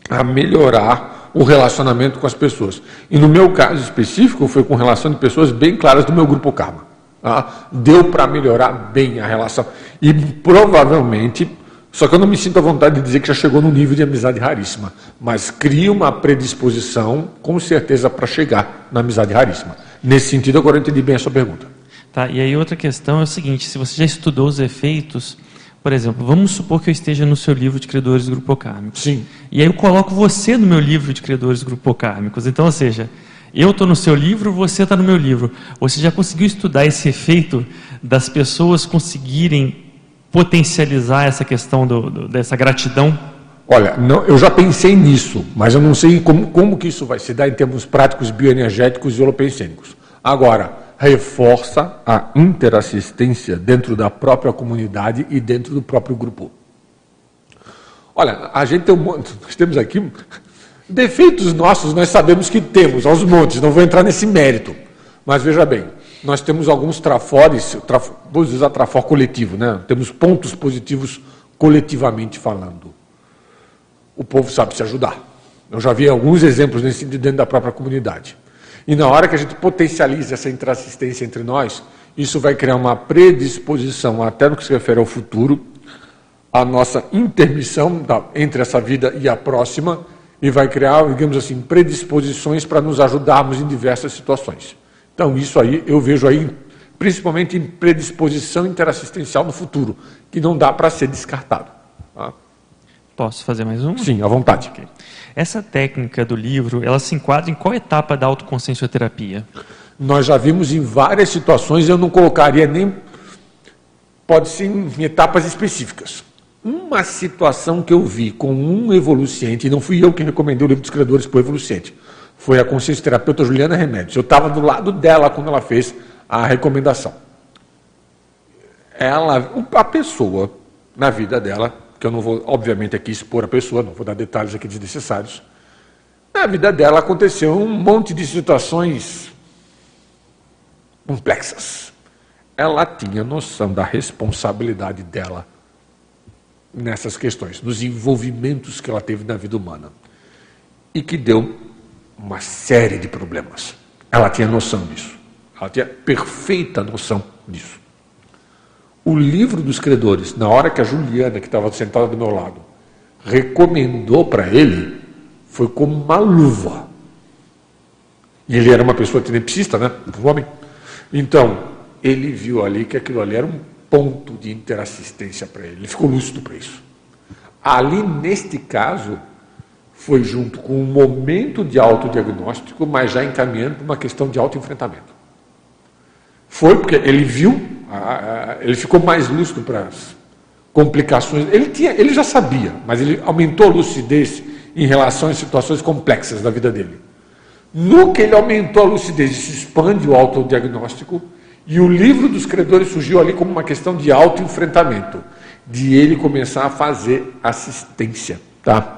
a melhorar o relacionamento com as pessoas. E no meu caso específico, foi com relação de pessoas bem claras do meu grupo Karma. Tá? Deu para melhorar bem a relação. E provavelmente Só que eu não me sinto à vontade de dizer que já chegou num nível de amizade raríssima, mas cria uma predisposição, com certeza, para chegar na amizade raríssima. Nesse sentido, agora eu entendi bem a sua pergunta. Tá, e aí outra questão é o seguinte, se você já estudou os efeitos, por exemplo, vamos supor que eu esteja no seu livro de credores grupocármicos. Sim. E aí eu coloco você no meu livro de credores grupocármicos. Então, ou seja, eu estou no seu livro, você está no meu livro. Você já conseguiu estudar esse efeito das pessoas conseguirem potencializar essa questão do, do, dessa gratidão? Olha, não, eu já pensei nisso, mas eu não sei como, como que isso vai se dar em termos práticos, bioenergéticos e holopensênicos. Agora, reforça a interassistência dentro da própria comunidade e dentro do próprio grupo. Olha, a gente tem um monte, nós temos aqui defeitos nossos, nós sabemos que temos, aos montes, não vou entrar nesse mérito. Mas veja bem, nós temos alguns trafores, traf, vamos usar trafor coletivo, né? Temos pontos positivos coletivamente falando. O povo sabe se ajudar. Eu já vi alguns exemplos nesse dentro da própria comunidade. E na hora que a gente potencializa essa interassistência entre nós, isso vai criar uma predisposição, até no que se refere ao futuro, a nossa intermissão da, entre essa vida e a próxima, e vai criar, digamos assim, predisposições para nos ajudarmos em diversas situações. Então, isso aí eu vejo aí, principalmente em predisposição interassistencial no futuro, que não dá para ser descartado. Tá? Posso fazer mais um? Sim, à vontade. Okay. Essa técnica do livro, ela se enquadra em qual etapa da autoconsciencioterapia? Nós já vimos em várias situações, eu não colocaria nem. Pode ser em etapas específicas. Uma situação que eu vi com um evoluciente, e não fui eu que recomendei o livro dos criadores para o evoluciente, foi a consciência terapeuta Juliana Remédios. Eu estava do lado dela quando ela fez a recomendação. Ela, a pessoa, na vida dela, que eu não vou, obviamente, aqui expor a pessoa, não vou dar detalhes aqui desnecessários. Na vida dela aconteceu um monte de situações complexas. Ela tinha noção da responsabilidade dela nessas questões, nos envolvimentos que ela teve na vida humana. E que deu uma série de problemas. Ela tinha noção disso. Ela tinha perfeita noção disso. O livro dos credores, na hora que a Juliana, que estava sentada do meu lado, recomendou para ele, foi como uma luva. E ele era uma pessoa tenepsista, né? Um homem. Então, ele viu ali que aquilo ali era um ponto de interassistência para ele. Ele ficou lúcido para isso. Ali, neste caso, foi junto com um momento de autodiagnóstico, mas já encaminhando para uma questão de autoenfrentamento. Foi porque ele viu, ele ficou mais lúcido para as complicações. Ele, tinha, ele já sabia, mas ele aumentou a lucidez em relação às situações complexas da vida dele. No que ele aumentou a lucidez se expande o autodiagnóstico, e o livro dos credores surgiu ali como uma questão de autoenfrentamento, de ele começar a fazer assistência. Tá?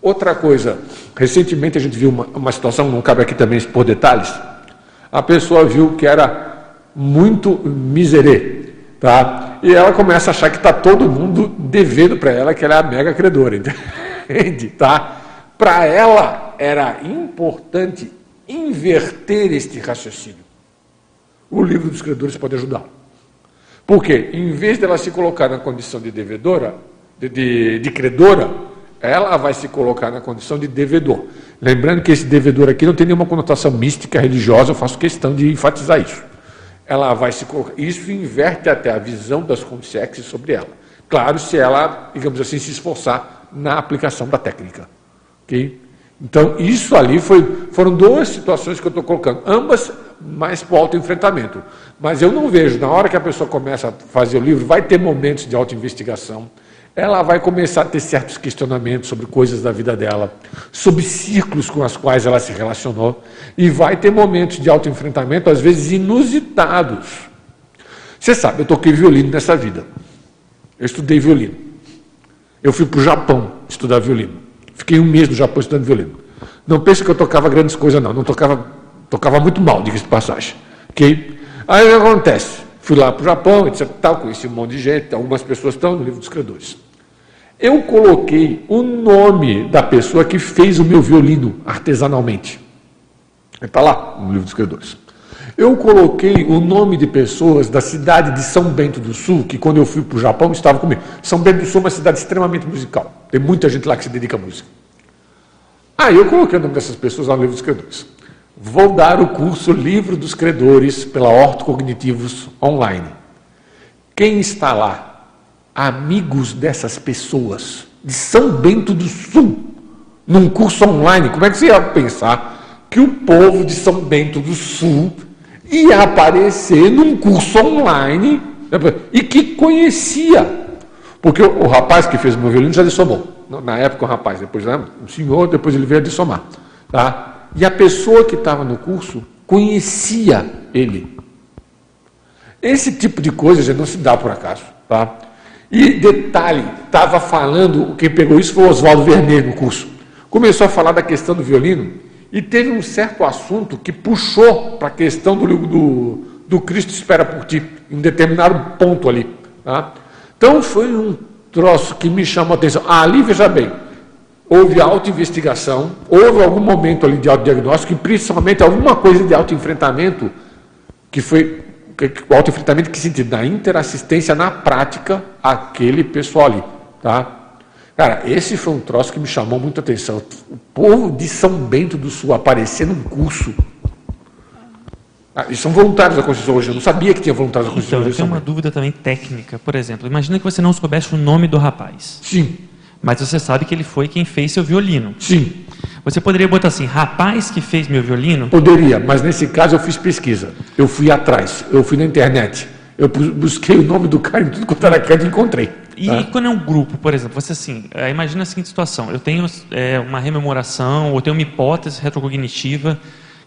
Outra coisa, recentemente a gente viu uma, uma situação, não cabe aqui também expor detalhes, a pessoa viu que era muito miserê, tá? E ela começa a achar que está todo mundo devendo para ela que ela é a mega credora, entende? Tá? Para ela era importante inverter este raciocínio. O livro dos credores pode ajudar. Porque, em vez dela se colocar na condição de devedora, de, de, de credora, ela vai se colocar na condição de devedor. Lembrando que esse devedor aqui não tem nenhuma conotação mística, religiosa, eu faço questão de enfatizar isso. Ela vai se colocar. Isso inverte até a visão das consciências sobre ela. Claro, se ela, digamos assim, se esforçar na aplicação da técnica. Okay? Então, isso ali foi, foram duas situações que eu estou colocando, ambas mais para o autoenfrentamento. Mas eu não vejo, na hora que a pessoa começa a fazer o livro, vai ter momentos de autoinvestigação, ela vai começar a ter certos questionamentos sobre coisas da vida dela, sobre círculos com os quais ela se relacionou, e vai ter momentos de autoenfrentamento, às vezes inusitados. Você sabe, eu toquei violino nessa vida. Eu estudei violino. Eu fui para o Japão estudar violino. Fiquei um mês no Japão estudando violino. Não pense que eu tocava grandes coisas, não. Não tocava, tocava muito mal, diga-se de passagem. Okay? Aí o que acontece? Fui lá para o Japão, etc. Tal, conheci um monte de gente, algumas pessoas estão no livro dos credores. Eu coloquei o nome da pessoa que fez o meu violino artesanalmente. Está lá no livro dos credores. Eu coloquei o nome de pessoas da cidade de São Bento do Sul, que quando eu fui para o Japão estava comigo. São Bento do Sul é uma cidade extremamente musical. Tem muita gente lá que se dedica à música. Aí eu coloquei o nome dessas pessoas lá no livro dos credores. Vou dar o curso Livro dos Credores pela Orto Cognitivos online. Quem está lá? Amigos dessas pessoas de São Bento do Sul, num curso online. Como é que você ia pensar que o povo de São Bento do Sul ia aparecer num curso online e que conhecia? Porque o, o rapaz que fez o meu violino já dissomou. Na época, o rapaz, depois né, o senhor, depois ele veio a dissomar. Tá? E a pessoa que estava no curso conhecia ele. Esse tipo de coisa já não se dá por acaso. Tá? E detalhe, estava falando, quem pegou isso foi o Oswaldo Vermelho no curso. Começou a falar da questão do violino e teve um certo assunto que puxou para a questão do, do, do, Cristo espera por ti, em um determinado ponto ali. Tá? Então foi um troço que me chamou a atenção. Ah, ali, veja bem, houve auto-investigação, houve algum momento ali de autodiagnóstico e principalmente alguma coisa de auto-enfrentamento que foi o autoenfrentamento que sentido? Na interassistência, na prática, aquele pessoal ali. Tá? Cara, esse foi um troço que me chamou muita atenção. O povo de São Bento do Sul aparecer num curso. Ah, eles são voluntários da Constituição hoje. Eu não sabia que tinha voluntários da Constituição então, hoje. Eu tenho uma dúvida também técnica. Por exemplo, imagina que você não soubesse o nome do rapaz. Sim. Mas você sabe que ele foi quem fez seu violino. Sim. Você poderia botar assim, rapaz que fez meu violino? Poderia, mas nesse caso eu fiz pesquisa. Eu fui atrás, eu fui na internet. Eu busquei o nome do cara em tudo quanto era canto e encontrei. E tá? quando é um grupo, por exemplo, você assim, é, imagina a seguinte situação: eu tenho é, uma rememoração, ou tenho uma hipótese retrocognitiva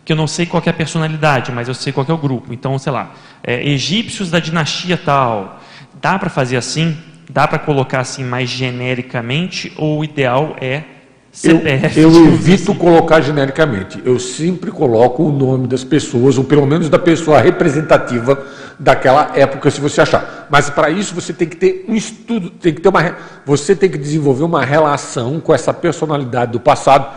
que eu não sei qual é a personalidade, mas eu sei qual é o grupo. Então, sei lá, é, egípcios da dinastia tal. Dá para fazer assim? Dá para colocar assim mais genericamente? Ou o ideal é CPF. Eu, eu evito assim. colocar genericamente. Eu sempre coloco o nome das pessoas, ou pelo menos da pessoa representativa daquela época, se você achar. Mas para isso você tem que ter um estudo, tem que ter uma, você tem que desenvolver uma relação com essa personalidade do passado,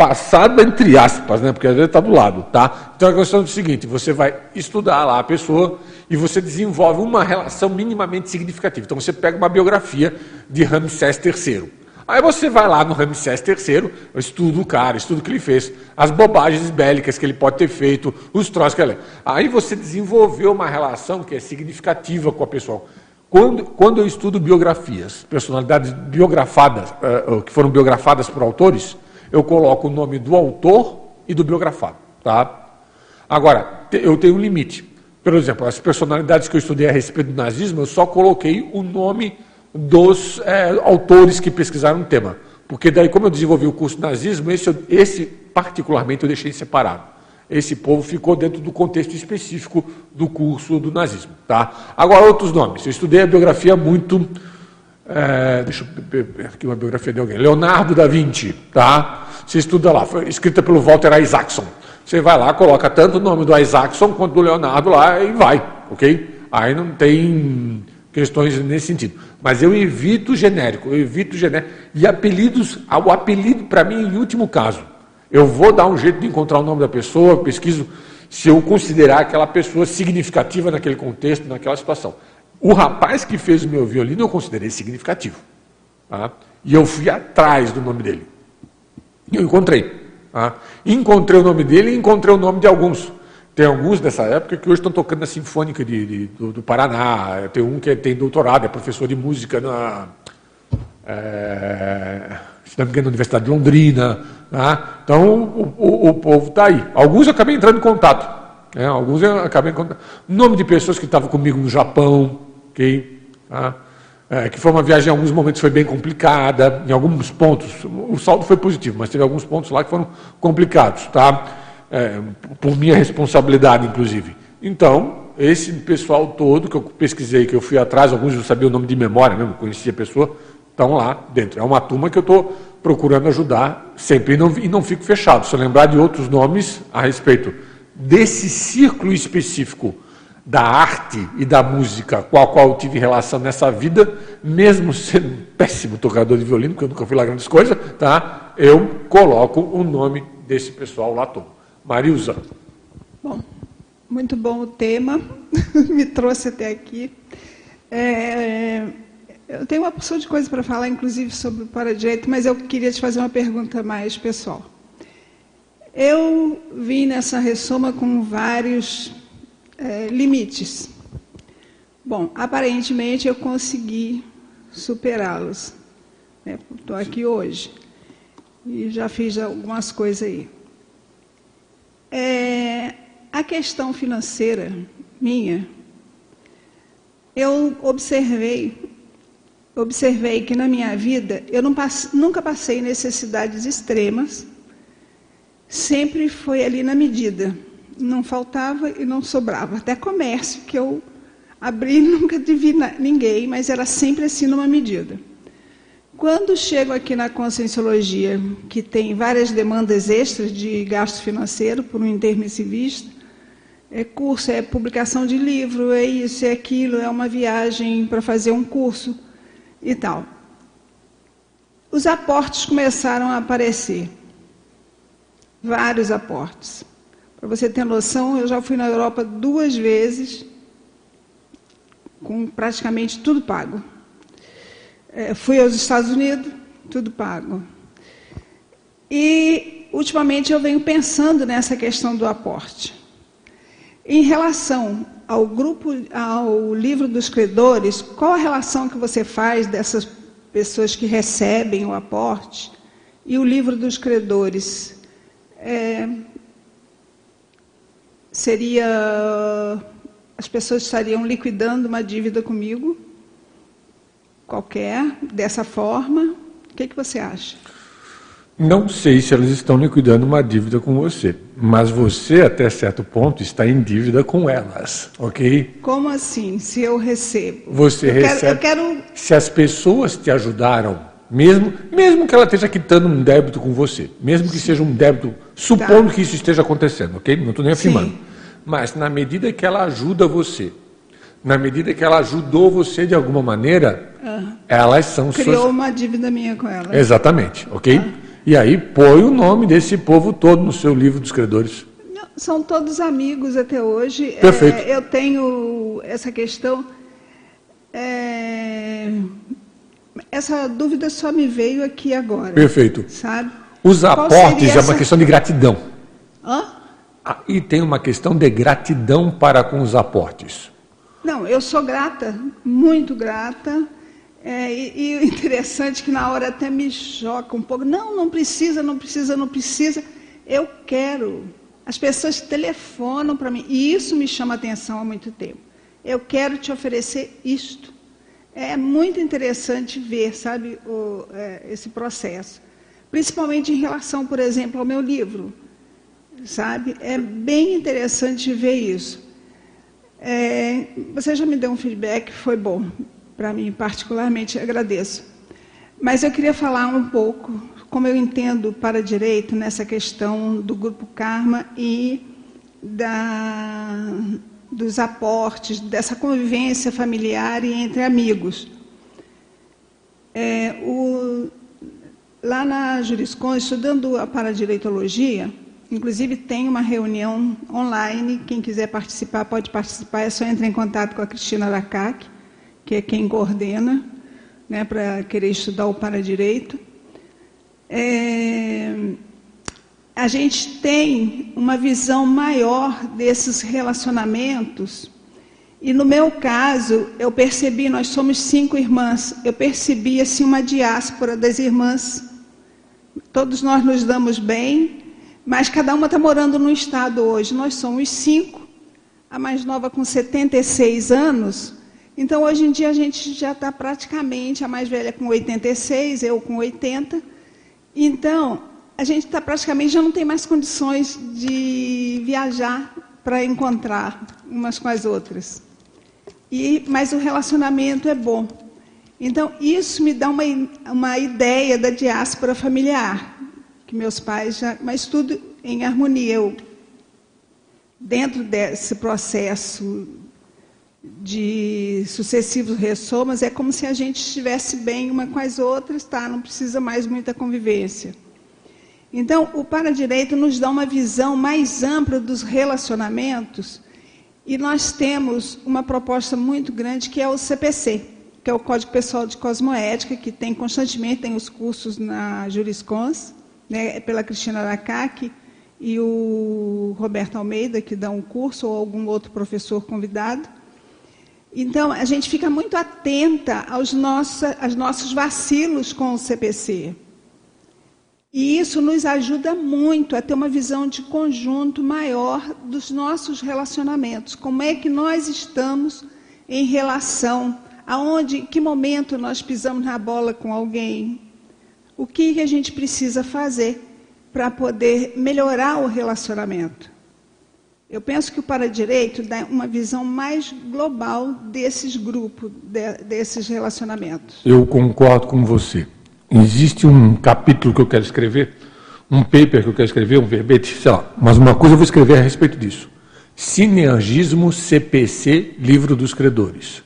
passado entre aspas, né? Porque às vezes está do lado, tá? Então a questão é o seguinte: você vai estudar lá a pessoa e você desenvolve uma relação minimamente significativa. Então você pega uma biografia de Ramsés III. Aí você vai lá no Ramsés III, estuda o cara, estuda o que ele fez, as bobagens bélicas que ele pode ter feito, os troços que ele. Aí você desenvolveu uma relação que é significativa com a pessoa. Quando, quando eu estudo biografias, personalidades biografadas, uh, que foram biografadas por autores, eu coloco o nome do autor e do biografado. Tá? Agora, eu tenho um limite. Por exemplo, as personalidades que eu estudei a respeito do nazismo, eu só coloquei o nome dos é, autores que pesquisaram o tema. Porque daí, como eu desenvolvi o curso nazismo, esse, esse particularmente eu deixei separado. Esse povo ficou dentro do contexto específico do curso do nazismo. Tá? Agora, outros nomes. Eu estudei a biografia muito. É, deixa eu ver aqui uma biografia de alguém. Leonardo da Vinci. Tá? Você estuda lá, foi escrita pelo Walter Isaacson. Você vai lá, coloca tanto o nome do Isaacson quanto do Leonardo lá e vai. Ok? Aí não tem questões nesse sentido. Mas eu evito genérico, eu evito genérico. E apelidos, o apelido para mim, em último caso. Eu vou dar um jeito de encontrar o nome da pessoa, pesquiso se eu considerar aquela pessoa significativa naquele contexto, naquela situação. O rapaz que fez o meu violino eu considerei significativo. Tá? E eu fui atrás do nome dele. E eu encontrei. Tá? Encontrei o nome dele e encontrei o nome de alguns. Tem alguns dessa época que hoje estão tocando na Sinfônica de, de do, do, Paraná. Tem um que tem doutorado, é professor de música na, é, se não me engano, na Universidade de Londrina. Né? Então, o, o, o povo está aí. Alguns eu acabei entrando em contato. Né? Alguns eu acabei em contato. Nome de pessoas que estavam comigo no Japão, Tá? É, que foi uma viagem em alguns momentos foi bem complicada, em alguns pontos, o saldo foi positivo, mas teve alguns pontos lá que foram complicados, tá? é, por minha responsabilidade, inclusive. Então, esse pessoal todo que eu pesquisei, que eu fui atrás, alguns eu sabia o nome de memória mesmo, conhecia a pessoa, estão lá dentro. É uma turma que eu estou procurando ajudar sempre e não, e não fico fechado. Se eu lembrar de outros nomes a respeito desse círculo específico da arte e da música com a qual eu tive relação nessa vida, mesmo sendo um péssimo tocador de violino, porque eu nunca fui lá grandes coisas, tá? eu coloco o nome desse pessoal lá todo. Marilza. Bom, muito bom o tema, me trouxe até aqui. É, eu tenho uma porção de coisas para falar, inclusive sobre o para-direito, mas eu queria te fazer uma pergunta mais pessoal. Eu vim nessa ressoma com vários é, limites. Bom, aparentemente eu consegui superá-los. Estou né? aqui hoje e já fiz algumas coisas aí. É, a questão financeira minha, eu observei observei que na minha vida eu passe, nunca passei necessidades extremas, sempre foi ali na medida. Não faltava e não sobrava. Até comércio que eu abri, nunca devi ninguém, mas era sempre assim numa medida. Quando chego aqui na Conscienciologia, que tem várias demandas extras de gasto financeiro por um intermissivista, é curso, é publicação de livro, é isso, é aquilo, é uma viagem para fazer um curso e tal. Os aportes começaram a aparecer. Vários aportes. Para você ter noção, eu já fui na Europa duas vezes, com praticamente tudo pago. É, fui aos Estados Unidos, tudo pago. E, ultimamente, eu venho pensando nessa questão do aporte. Em relação ao grupo, ao livro dos credores, qual a relação que você faz dessas pessoas que recebem o aporte e o livro dos credores? É, seria as pessoas estariam liquidando uma dívida comigo, qualquer, dessa forma? O que, que você acha? Não sei se elas estão liquidando uma dívida com você, mas você, até certo ponto, está em dívida com elas, ok? Como assim, se eu recebo? Você eu recebe. Quero, eu quero... Se as pessoas te ajudaram, mesmo, mesmo que ela esteja quitando um débito com você, mesmo que seja um débito, supondo tá. que isso esteja acontecendo, ok? Não estou nem afirmando. Sim. Mas na medida que ela ajuda você, na medida que ela ajudou você de alguma maneira, uhum. elas são Criou suas... uma dívida minha com ela. Exatamente, ok? Uhum. E aí põe o nome desse povo todo no seu livro dos credores. São todos amigos até hoje. Perfeito. É, eu tenho essa questão. É, essa dúvida só me veio aqui agora. Perfeito. Sabe? Os aportes é uma questão de gratidão. Hã? Ah, e tem uma questão de gratidão para com os aportes. Não, eu sou grata, muito grata. É, e, o interessante é que na hora até me choca um pouco. Não, não precisa, não precisa, não precisa. Eu quero. As pessoas telefonam para mim, e isso me chama atenção há muito tempo. Eu quero te oferecer isto. É muito interessante ver, sabe, o, é, esse processo. Principalmente em relação, por exemplo, ao meu livro. Sabe? É bem interessante ver isso. É, você já me deu um feedback, foi bom para mim, particularmente, agradeço. Mas eu queria falar um pouco como eu entendo para direito nessa questão do grupo Karma e da, dos aportes, dessa convivência familiar e entre amigos. É, o, lá na Juriscon, estudando a paradireitologia, inclusive tem uma reunião online, quem quiser participar pode participar, é só entrar em contato com a Cristina Lacac que é quem coordena, né, para querer estudar o para-direito. É, a gente tem uma visão maior desses relacionamentos. E no meu caso, eu percebi, nós somos cinco irmãs, eu percebi assim uma diáspora das irmãs. Todos nós nos damos bem, mas cada uma está morando num estado hoje. Nós somos cinco, a mais nova com 76 anos, então, hoje em dia, a gente já está praticamente, a mais velha com 86, eu com 80. Então, a gente está praticamente, já não tem mais condições de viajar para encontrar umas com as outras. E, mas o relacionamento é bom. Então, isso me dá uma, uma ideia da diáspora familiar, que meus pais já. Mas tudo em harmonia. Eu, dentro desse processo de sucessivos ressomas, é como se a gente estivesse bem uma com as outras, tá? não precisa mais muita convivência. Então, o para-direito nos dá uma visão mais ampla dos relacionamentos E nós temos uma proposta muito grande que é o CPC, que é o Código Pessoal de Cosmoética, que tem constantemente tem os cursos na Juriscons, né, pela Cristina Aracaque e o Roberto Almeida, que dá um curso, ou algum outro professor convidado. Então, a gente fica muito atenta aos, nossa, aos nossos vacilos com o CPC. E isso nos ajuda muito a ter uma visão de conjunto maior dos nossos relacionamentos. Como é que nós estamos em relação, aonde, em que momento nós pisamos na bola com alguém? O que, a gente precisa fazer para poder melhorar o relacionamento? Eu penso que o para-direito dá uma visão mais global desses grupos, de, desses relacionamentos. Eu concordo com você. Existe um capítulo que eu quero escrever, um paper que eu quero escrever, um verbete, sei lá, mas uma coisa eu vou escrever a respeito disso. Sinergismo CPC, livro dos credores.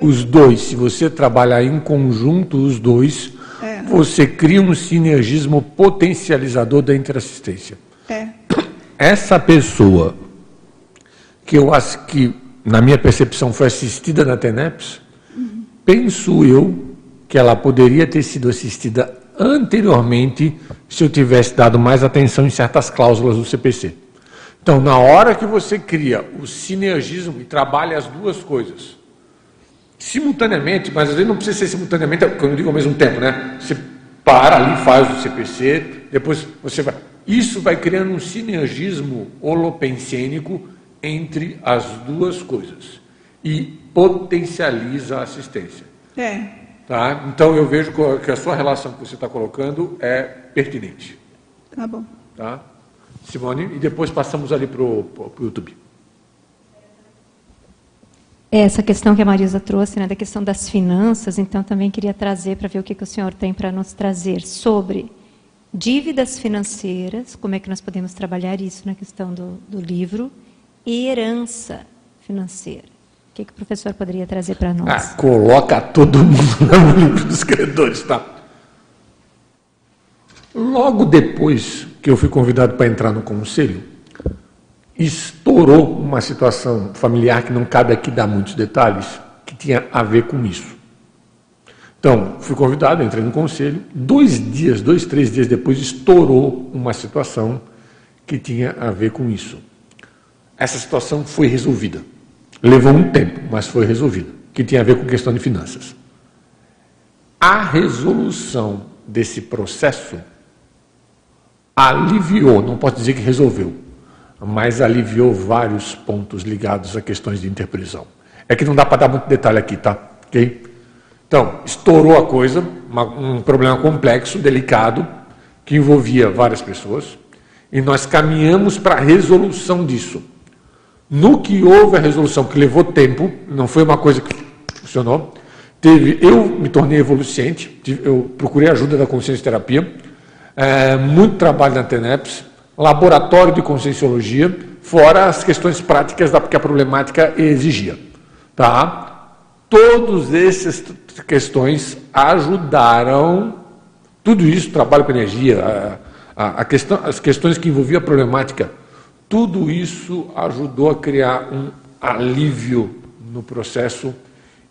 Os dois, se você trabalhar em conjunto, os dois, é. você cria um sinergismo potencializador da interassistência. É. Essa pessoa que eu acho que, na minha percepção, foi assistida na TENEPS, uhum. penso eu que ela poderia ter sido assistida anteriormente se eu tivesse dado mais atenção em certas cláusulas do CPC. Então, na hora que você cria o sinergismo e trabalha as duas coisas, simultaneamente, mas às vezes não precisa ser simultaneamente, quando eu digo ao mesmo tempo, né? Você para ali, faz o CPC, depois você vai. Isso vai criando um sinergismo holopensênico entre as duas coisas e potencializa a assistência. É. Tá? Então eu vejo que a sua relação que você está colocando é pertinente. Tá bom. Tá? Simone, e depois passamos ali para o YouTube. Essa questão que a Marisa trouxe, né, da questão das finanças, então também queria trazer para ver o que, que o senhor tem para nos trazer sobre dívidas financeiras, como é que nós podemos trabalhar isso na questão do, do livro, e herança financeira. O que, que o professor poderia trazer para nós? Ah, coloca todo mundo no livro dos credores, tá? Logo depois que eu fui convidado para entrar no conselho, estourou uma situação familiar que não cabe aqui dar muitos detalhes, que tinha a ver com isso. Então, fui convidado, entrei no conselho. Dois dias, dois, três dias depois, estourou uma situação que tinha a ver com isso essa situação foi resolvida. Levou um tempo, mas foi resolvida, que tinha a ver com questão de finanças. A resolução desse processo aliviou, não posso dizer que resolveu, mas aliviou vários pontos ligados a questões de interprisão. É que não dá para dar muito detalhe aqui, tá? Ok? Então, estourou a coisa, uma, um problema complexo, delicado, que envolvia várias pessoas, e nós caminhamos para a resolução disso. No que houve a resolução, que levou tempo, não foi uma coisa que funcionou, teve, eu me tornei evoluciente, eu procurei ajuda da consciência terapia, é, muito trabalho na TENEPS, laboratório de conscienciologia, fora as questões práticas da, que a problemática exigia. Tá? Todas essas questões ajudaram, tudo isso, trabalho com energia, a, a, a questão, as questões que envolviam a problemática tudo isso ajudou a criar um alívio no processo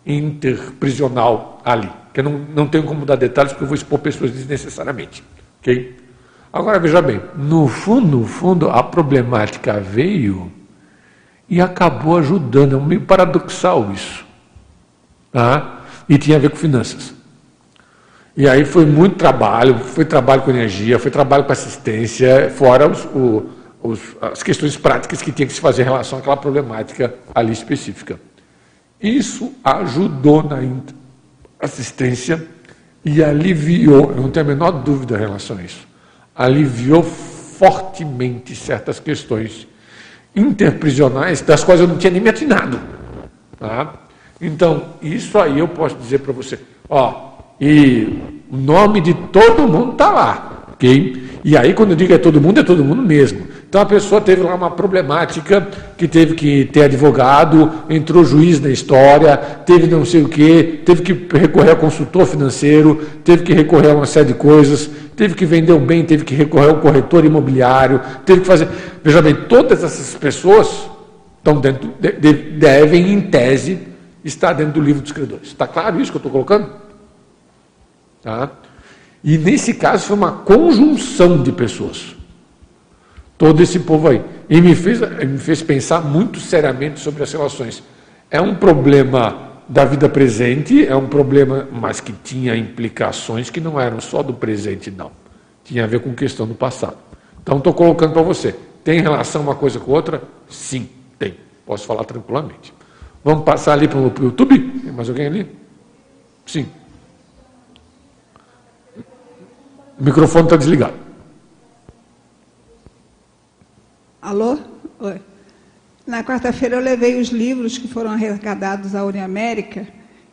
interprisional ali. Que eu não, não tenho como dar detalhes porque eu vou expor pessoas desnecessariamente. ok? Agora veja bem, no fundo, no fundo, a problemática veio e acabou ajudando. É meio paradoxal isso. Tá? E tinha a ver com finanças. E aí foi muito trabalho, foi trabalho com energia, foi trabalho com assistência, fora os, o, os, as questões práticas que tinha que se fazer em relação àquela problemática ali específica. Isso ajudou na assistência e aliviou, eu não tenho a menor dúvida em relação a isso, aliviou fortemente certas questões interprisionais das quais eu não tinha nem me atinado. Tá? Então, isso aí eu posso dizer para você. Ó, e o nome de todo mundo está lá, ok? E aí, quando eu digo é todo mundo, é todo mundo mesmo. Então a pessoa teve lá uma problemática que teve que ter advogado, entrou juiz na história, teve não sei o quê, teve que recorrer ao consultor financeiro, teve que recorrer a uma série de coisas, teve que vender um bem, teve que recorrer ao corretor imobiliário, teve que fazer. Veja bem, todas essas pessoas Então, dentro, de, de, devem, em tese, estar dentro do livro dos credores. Está claro isso que eu estou colocando? Tá? E nesse caso foi uma conjunção de pessoas. Todo esse povo aí. E me fez, me fez pensar muito seriamente sobre as relações. É um problema da vida presente, é um problema, mas que tinha implicações que não eram só do presente, não. Tinha a ver com questão do passado. Então, estou colocando para você. Tem relação uma coisa com outra? Sim, tem. Posso falar tranquilamente. Vamos passar ali para o YouTube? Tem mais alguém ali? Sim. O microfone está desligado. Alô? Oi. Na quarta-feira eu levei os livros que foram arrecadados à Uniamérica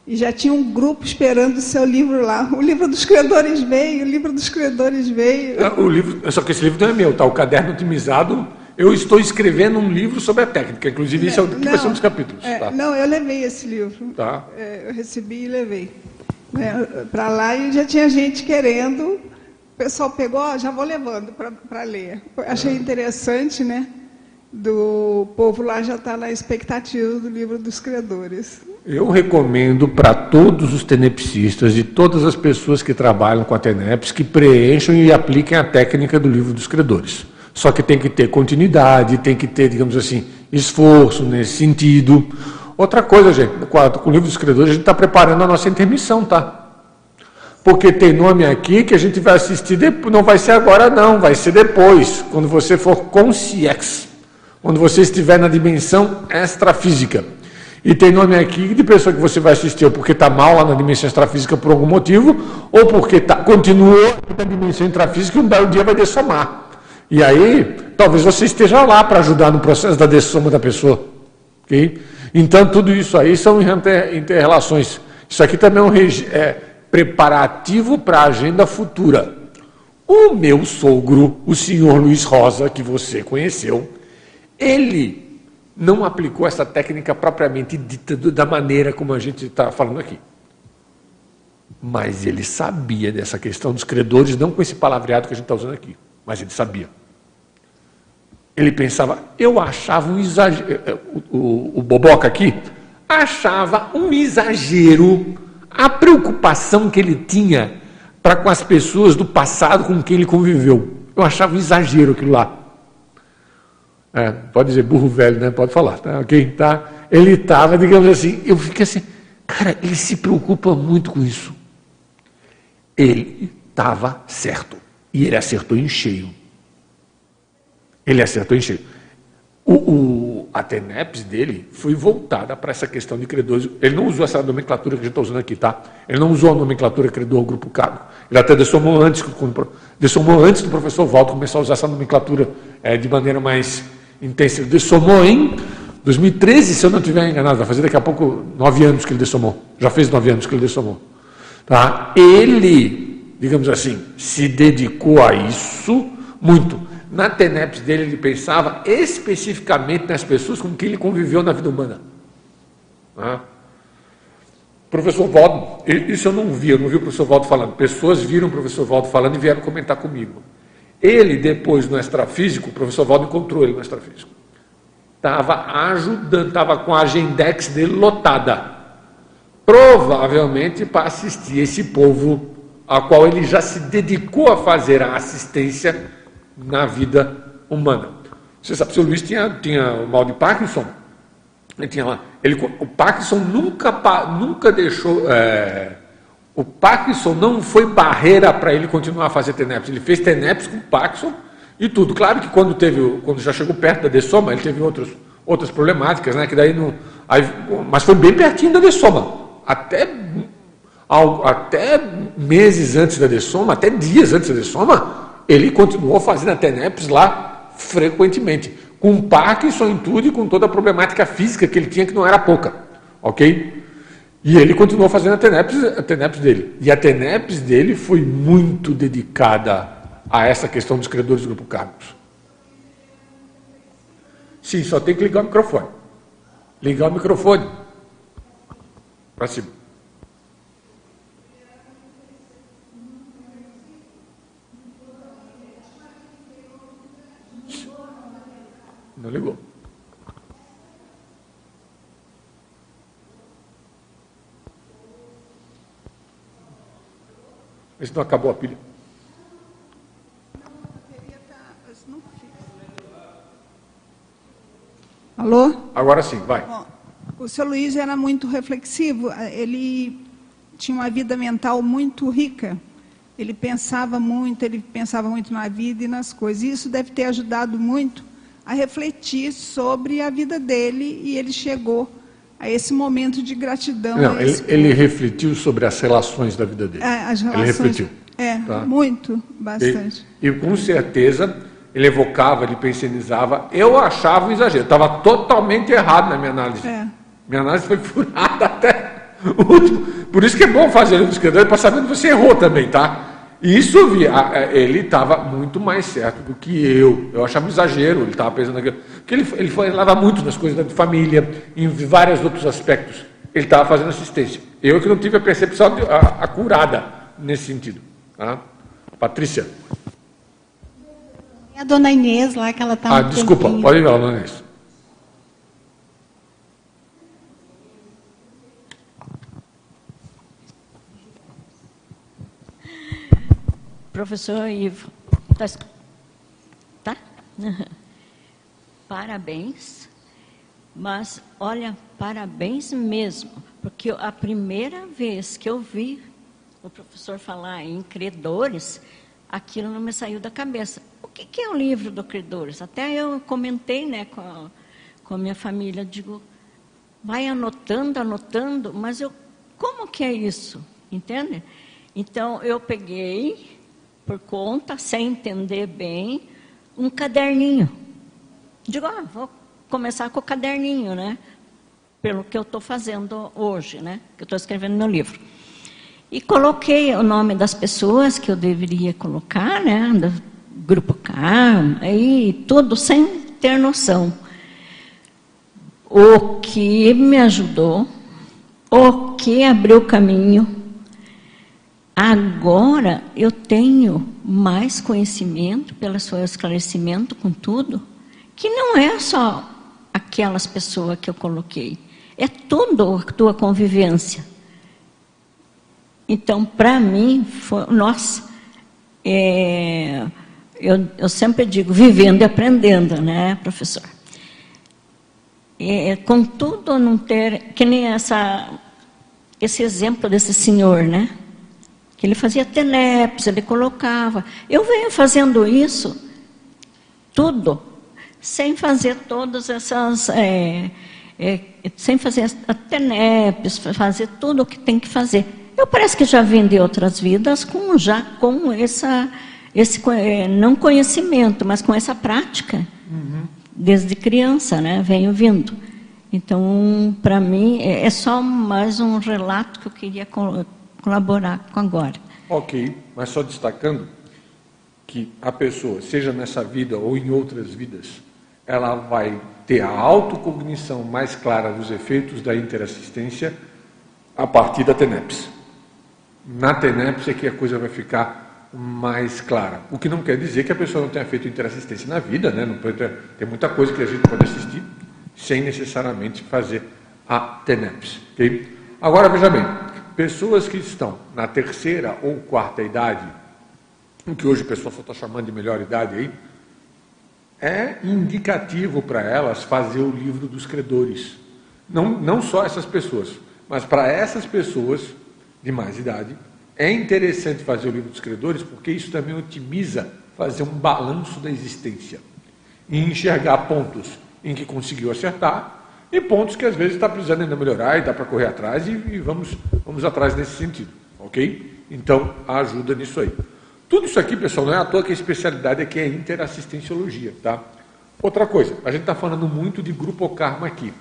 e já tinha um grupo esperando o seu livro lá. O livro dos credores veio, o livro dos credores veio. É, o livro, só que esse livro não é meu, tá? O caderno otimizado. Eu estou escrevendo um livro sobre a técnica, inclusive isso é o que vai ser um dos capítulos. É, tá? Não, eu levei esse livro. Tá. É, eu recebi e levei. É, para lá e já tinha gente querendo. O pessoal pegou, já vou levando para ler. Achei interessante, né? do povo lá já está na expectativa do livro dos credores. Eu recomendo para todos os tenepsistas e todas as pessoas que trabalham com a TENEPS que preencham e apliquem a técnica do livro dos credores. Só que tem que ter continuidade, tem que ter, digamos assim, esforço nesse sentido. Outra coisa, gente, com o livro dos credores, a gente está preparando a nossa intermissão, tá? Porque tem nome aqui que a gente vai assistir, depois, não vai ser agora não, vai ser depois, quando você for consciex quando você estiver na dimensão extrafísica. E tem nome aqui de pessoa que você vai assistir ou porque está mal lá na dimensão extrafísica por algum motivo, ou porque tá, continuou na dimensão intrafísica e um belo dia vai dessomar. E aí, talvez você esteja lá para ajudar no processo da dessoma da pessoa. Okay? Então, tudo isso aí são inter-relações. Isso aqui também é um é, preparativo para a agenda futura. O meu sogro, o senhor Luiz Rosa, que você conheceu, ele não aplicou essa técnica propriamente dita da maneira como a gente está falando aqui. Mas ele sabia dessa questão dos credores, não com esse palavreado que a gente está usando aqui, mas ele sabia. Ele pensava, eu achava um exagero, eh, o, o, o Boboca aqui, achava um exagero a preocupação que ele tinha para com as pessoas do passado com quem ele conviveu. Eu achava um exagero aquilo lá. É, pode dizer burro velho, né? Pode falar, tá? Ok? Tá? Ele estava, digamos assim, eu fiquei assim, cara, ele se preocupa muito com isso. Ele estava certo. E ele acertou em cheio. Ele acertou em cheio. O, o, a TENEPS dele foi voltada para essa questão de credores. Ele não usou essa nomenclatura que a gente está usando aqui, tá? Ele não usou a nomenclatura credor grupo cargo. Ele até dessomou antes, dessomou antes do professor Walter começar a usar essa nomenclatura é, de maneira mais intensivo. Dessomou em 2013, se eu não estiver enganado, vai fazer daqui a pouco nove anos que ele dessomou. Já fez nove anos que ele dessomou. Tá? Ele, digamos assim, se dedicou a isso muito. Na TENEPS dele, ele pensava especificamente nas pessoas com quem ele conviveu na vida humana. Tá? Professor Valdo, isso eu não vi, eu não vi o professor Valdo falando. Pessoas viram o professor Valdo falando e vieram comentar comigo. Ele, depois, no extrafísico, o professor Valdo encontrou ele no extrafísico. Estava ajudando, estava com a agendex dele lotada. Provavelmente para assistir esse povo a qual ele já se dedicou a fazer a assistência na vida humana. Você sabe, o seu Luiz tinha, tinha o mal de Parkinson. Ele tinha lá, ele, o Parkinson nunca, nunca deixou. É, o Parkinson não foi barreira para ele continuar a fazer TENEPS. Ele fez TENEPS com Parkinson e tudo. Claro que quando teve, quando já chegou perto da dessoma, ele teve outros, outras problemáticas, né? Que daí não, aí, mas foi bem pertinho da dessoma. Até, até meses antes da dessoma, até dias antes da dessoma, ele continuou fazendo a TENEPS lá frequentemente. Com Parkinson em tudo e com toda a problemática física que ele tinha, que não era pouca. Ok? E ele continuou fazendo a TENEPS, a TENEPS dele. E a TENEPS dele foi muito dedicada a essa questão dos credores do Grupo Carlos. Sim, só tem que ligar o microfone. Ligar o microfone. Para cima. Não ligou. Vê se não acabou a pilha. Alô? Agora sim, vai. Bom, o seu Luiz era muito reflexivo, ele tinha uma vida mental muito rica. Ele pensava muito, ele pensava muito na vida e nas coisas. E isso deve ter ajudado muito a refletir sobre a vida dele e ele chegou a esse momento de gratidão. Não, ele, ele, refletiu sobre as relações da vida dele. É, as relações, ele refletiu. É, tá? muito, bastante. E, e, com certeza ele evocava, ele pensionizava. Eu achava um exagero, estava totalmente errado na minha análise. É. Minha análise foi furada até o último. Por isso que é bom fazer o escrever para saber que você errou também, tá? Isso ele estava muito mais certo do que eu. Eu achava um exagero, ele estava pensando aquilo. Porque ele, ele falava muito das coisas da família, em vários outros aspectos. Ele estava fazendo assistência. Eu que não tive a percepção de, a, a curada nesse sentido. Tá? Patrícia. A dona Inês lá, que ela está. Ah, desculpa, tempinho. pode ir lá, dona Inês. Professor Ivo, tá? tá? Parabéns, mas olha, parabéns mesmo, porque a primeira vez que eu vi o professor falar em credores, aquilo não me saiu da cabeça. O que, que é o livro do credores? Até eu comentei né, com, a, com a minha família, digo, vai anotando, anotando, mas eu, como que é isso? Entende? Então eu peguei por conta, sem entender bem, um caderninho. Digo, ah, vou começar com o caderninho, né? Pelo que eu estou fazendo hoje, né? Que eu estou escrevendo meu livro. E coloquei o nome das pessoas que eu deveria colocar, né? Do grupo K, aí tudo sem ter noção. O que me ajudou, o que abriu caminho Agora eu tenho mais conhecimento pelo seu esclarecimento com tudo, que não é só aquelas pessoas que eu coloquei, é tudo a tua convivência. Então, para mim, foi, nossa, é, eu, eu, sempre digo, vivendo e aprendendo, né, professor? É, contudo, não ter, que nem essa, esse exemplo desse senhor, né? Que ele fazia tenepes, ele colocava. Eu venho fazendo isso tudo, sem fazer todas essas. É, é, sem fazer tenepes, fazer tudo o que tem que fazer. Eu parece que já vim de outras vidas com já com essa, esse é, não conhecimento, mas com essa prática. Uhum. Desde criança, né? Venho vindo. Então, para mim, é, é só mais um relato que eu queria colaborar com agora. Ok, mas só destacando que a pessoa, seja nessa vida ou em outras vidas, ela vai ter a autocognição mais clara dos efeitos da interassistência a partir da TENEPS. Na TENEPS é que a coisa vai ficar mais clara. O que não quer dizer que a pessoa não tenha feito interassistência na vida, né? Não pode ter, tem muita coisa que a gente pode assistir sem necessariamente fazer a TENEPS. Okay? Agora, veja bem, pessoas que estão na terceira ou quarta idade, o que hoje o pessoal só está chamando de melhor idade aí, é indicativo para elas fazer o livro dos credores. Não, não só essas pessoas, mas para essas pessoas de mais idade, é interessante fazer o livro dos credores, porque isso também otimiza fazer um balanço da existência e enxergar pontos em que conseguiu acertar e pontos que às vezes está precisando ainda melhorar e dá para correr atrás e, e, vamos, vamos atrás nesse sentido, ok? Então, ajuda nisso aí. Tudo isso aqui, pessoal, não é à toa que a especialidade aqui é interassistenciologia, tá? Outra coisa, a gente está falando muito de grupo karma aqui,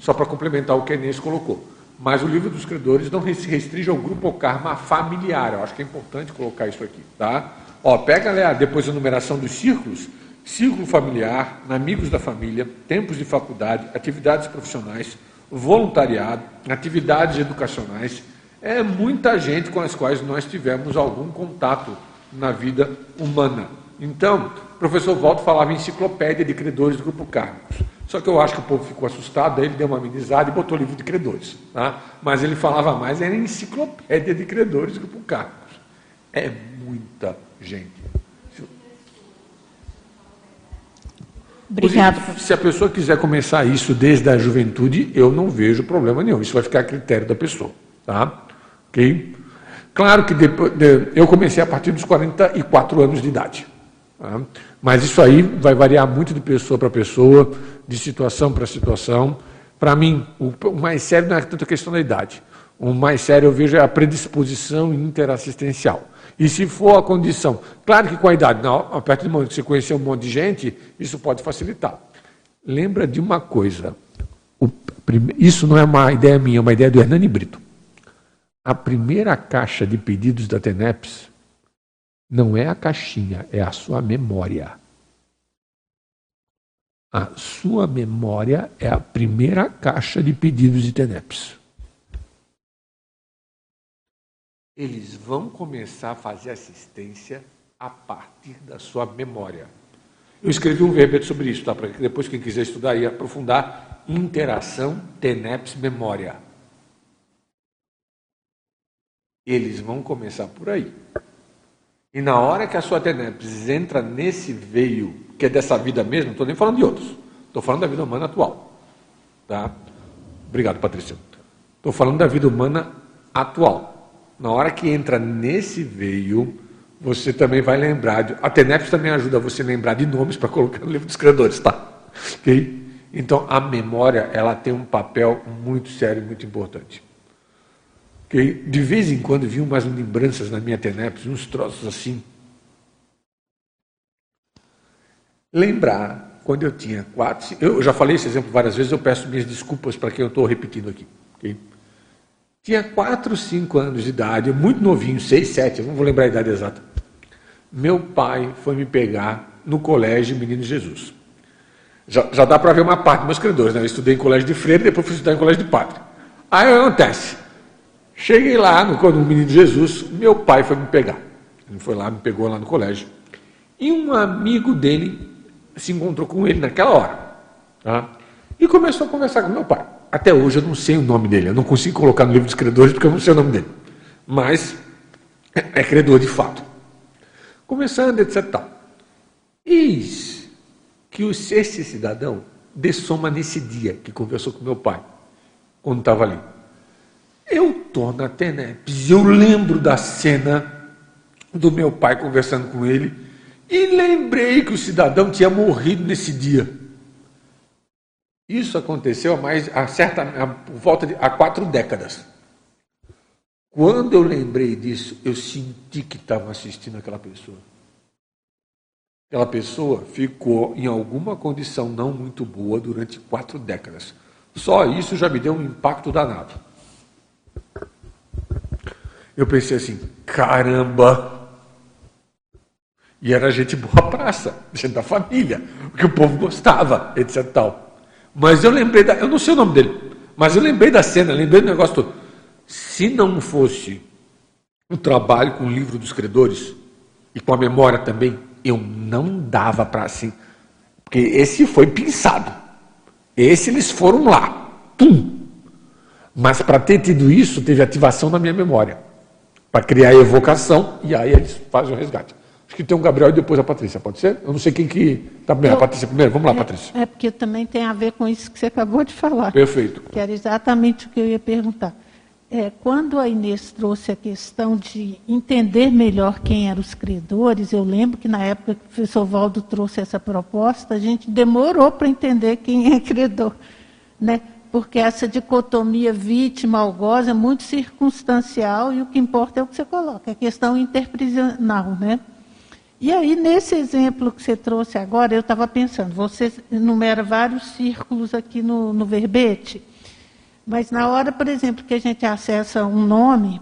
só para complementar o que a Inês colocou. Mas o livro dos credores não se restringe ao grupo karma familiar, eu acho que é importante colocar isso aqui, tá? Ó, pega depois a numeração dos círculos, círculo familiar, amigos da família, tempos de faculdade, atividades profissionais, voluntariado, atividades educacionais. É muita gente com as quais nós tivemos algum contato na vida humana. Então, o professor Walter falava em enciclopédia de credores do grupo Cárnicos. Só que eu acho que o povo ficou assustado, aí ele deu uma amenizada e botou livro de credores. Tá? Mas ele falava mais, era enciclopédia de credores do grupo Cárnicos. É muita gente. Se a pessoa quiser começar isso desde a juventude, eu não vejo problema nenhum. Isso vai ficar a critério da pessoa. Tá? Ok? Claro que depois, eu comecei a partir dos 44 anos de idade. Tá? Mas isso aí vai variar muito de pessoa para pessoa, de situação para situação. Para mim, o mais sério não é tanto a questão da idade. O mais sério eu vejo é a predisposição interassistencial. E se for a condição, claro que com a idade, não, a partir do momento que você conhecer um monte de gente, isso pode facilitar. Lembra de uma coisa, o, isso não é uma ideia minha, é uma ideia do Hernani Brito. A primeira caixa de pedidos da TENEPS não é a caixinha, é a sua memória. A sua memória é a primeira caixa de pedidos de TENEPS. Eles vão começar a fazer assistência a partir da sua memória. Eu escrevi um verbete sobre isso, tá? Para depois quem quiser estudar e aprofundar, interação TENEPS memória. Eles vão começar por aí. E na hora que a sua TENEPS entra nesse veio, que é dessa vida mesmo, não estou nem falando de outros, estou falando da vida humana atual. Tá? Obrigado, Patrícia. Estou falando da vida humana atual. Na hora que entra nesse veio, você também vai lembrar. De, a TENEPS também ajuda você a lembrar de nomes para colocar no livro dos criadores, tá? Okay? Então, a memória ela tem um papel muito sério, muito importante. Okay? De vez em quando vi umas lembranças na minha TENEPS, uns troços assim. Lembrar, quando eu tinha quatro. Eu já falei esse exemplo várias vezes, eu peço minhas desculpas para quem eu estou repetindo aqui. Okay? Tinha 4, 5 anos de idade, muito novinho, 6, 7, eu não vou lembrar a idade exata. Meu pai foi me pegar no colégio Menino Jesus. Já, já dá para ver uma parte dos meus credores, né? Eu estudei em colégio de freire, depois fui estudar em colégio de padre. Aí acontece. Cheguei lá no, no Menino Jesus, meu pai foi me pegar. Ele foi lá, me pegou lá no colégio. E um amigo dele se encontrou com ele naquela hora. Tá? E começou a conversar com meu pai. Até hoje eu não sei o nome dele, eu não consigo colocar no livro dos credores porque eu não sei o nome dele. Mas é credor de fato. Começando, etc. Tal. Eis que esse cidadão dessoma nesse dia que conversou com meu pai, quando estava ali. Eu estou na TENEPS, eu lembro da cena do meu pai conversando com ele e lembrei que o cidadão tinha morrido nesse dia. Isso aconteceu há mais, há certa, por volta de há quatro décadas. Quando eu lembrei disso, eu senti que estava assistindo aquela pessoa. Aquela pessoa ficou em alguma condição não muito boa durante quatro décadas. Só isso já me deu um impacto danado. Eu pensei assim, caramba! E era gente boa praça, gente da família, porque o povo gostava, etc. Tal. Mas eu lembrei da. Eu não sei o nome dele, mas eu lembrei da cena, lembrei do negócio todo. Se não fosse o trabalho com o livro dos credores e com a memória também, eu não dava para assim. Porque esse foi pensado. Esse eles foram lá. Pum! Mas para ter tido isso, teve ativação na minha memória. Para criar evocação, e aí eles fazem o resgate. Acho que tem um Gabriel e depois a Patrícia, pode ser? Eu não sei quem que está primeiro. A Patrícia primeiro. Vamos lá, é, Patrícia. É porque também tem a ver com isso que você acabou de falar. Perfeito. Que era exatamente o que eu ia perguntar. É, quando a Inês trouxe a questão de entender melhor quem eram os credores, eu lembro que na época que o professor Valdo trouxe essa proposta, a gente demorou para entender quem é credor. Né? Porque essa dicotomia vítima-algoz é muito circunstancial e o que importa é o que você coloca, a questão interprisional. Né? E aí, nesse exemplo que você trouxe agora, eu estava pensando, você enumera vários círculos aqui no, no verbete, mas na hora, por exemplo, que a gente acessa um nome,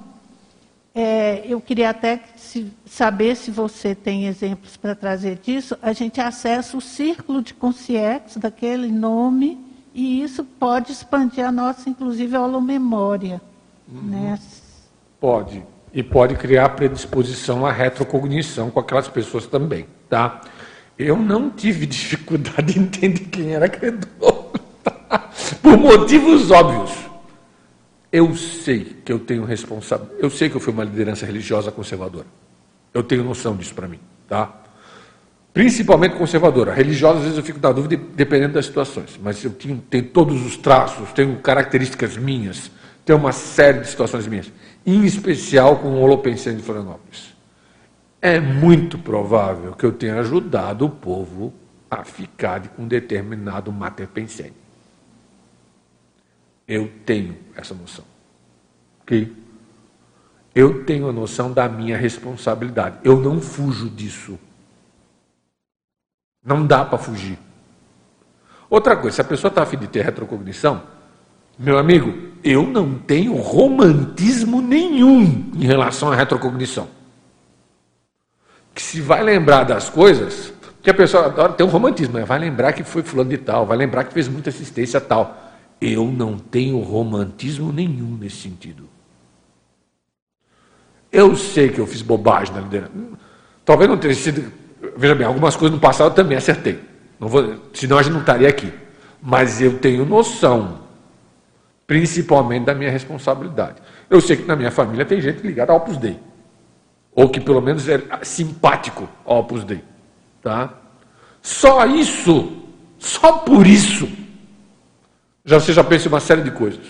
é, eu queria até se, saber se você tem exemplos para trazer disso, a gente acessa o círculo de consciência daquele nome, e isso pode expandir a nossa, inclusive, aula memória. Uhum. Né? Pode e pode criar predisposição à retrocognição com aquelas pessoas também, tá? Eu não tive dificuldade de entender quem era credor, tá? por motivos óbvios. Eu sei que eu tenho responsabilidade, eu sei que eu fui uma liderança religiosa conservadora. Eu tenho noção disso para mim, tá? Principalmente conservadora. Religiosa, às vezes eu fico na dúvida, dependendo das situações. Mas eu tenho, tenho todos os traços, tenho características minhas, tenho uma série de situações minhas. Em especial com o Holopensiano de Florianópolis. É muito provável que eu tenha ajudado o povo a ficar com um determinado mater pensene. Eu tenho essa noção. Ok? Eu tenho a noção da minha responsabilidade. Eu não fujo disso. Não dá para fugir. Outra coisa, se a pessoa está afim de ter retrocognição, meu amigo, eu não tenho romantismo nenhum em relação à retrocognição. Que se vai lembrar das coisas, que a pessoa adora ter um romantismo, né? vai lembrar que foi fulano de tal, vai lembrar que fez muita assistência tal. Eu não tenho romantismo nenhum nesse sentido. Eu sei que eu fiz bobagem na liderança. Talvez não tenha sido. Veja bem, algumas coisas no passado eu também acertei. Não vou, senão a gente não estaria aqui. Mas eu tenho noção, principalmente da minha responsabilidade. Eu sei que na minha família tem gente ligada ao Opus Dei. Ou que pelo menos é simpático ao Opus Dei. Tá? Só isso, só por isso, já você já pensa em uma série de coisas.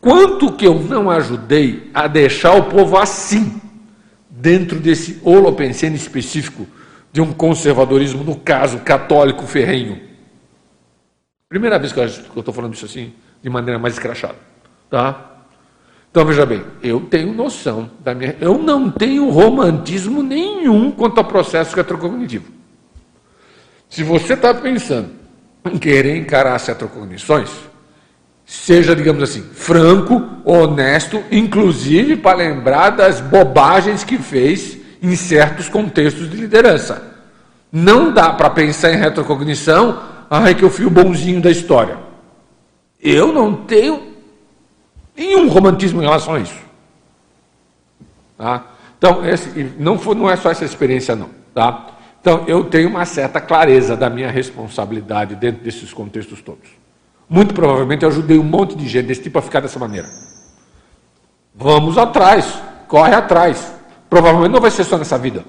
Quanto que eu não ajudei a deixar o povo assim, dentro desse holopensene específico de um conservadorismo, no caso, católico ferrenho. Primeira vez que eu estou falando isso assim, de maneira mais escrachada. Tá? Então veja bem, eu tenho noção da minha. Eu não tenho romantismo nenhum quanto ao processo retrocognitivo. Se você está pensando em querer encarar as retrocognições, seja, digamos assim, franco, honesto, inclusive para lembrar das bobagens que fez em certos contextos de liderança. Não dá para pensar em retrocognição, ai que eu fui o bonzinho da história. Eu não tenho nenhum romantismo em relação a isso. Tá? Então, esse, não, foi, não é só essa experiência, não. Tá? Então, eu tenho uma certa clareza da minha responsabilidade dentro desses contextos todos. Muito provavelmente eu ajudei um monte de gente desse tipo a ficar dessa maneira. Vamos atrás, corre atrás. Provavelmente não vai ser só nessa vida.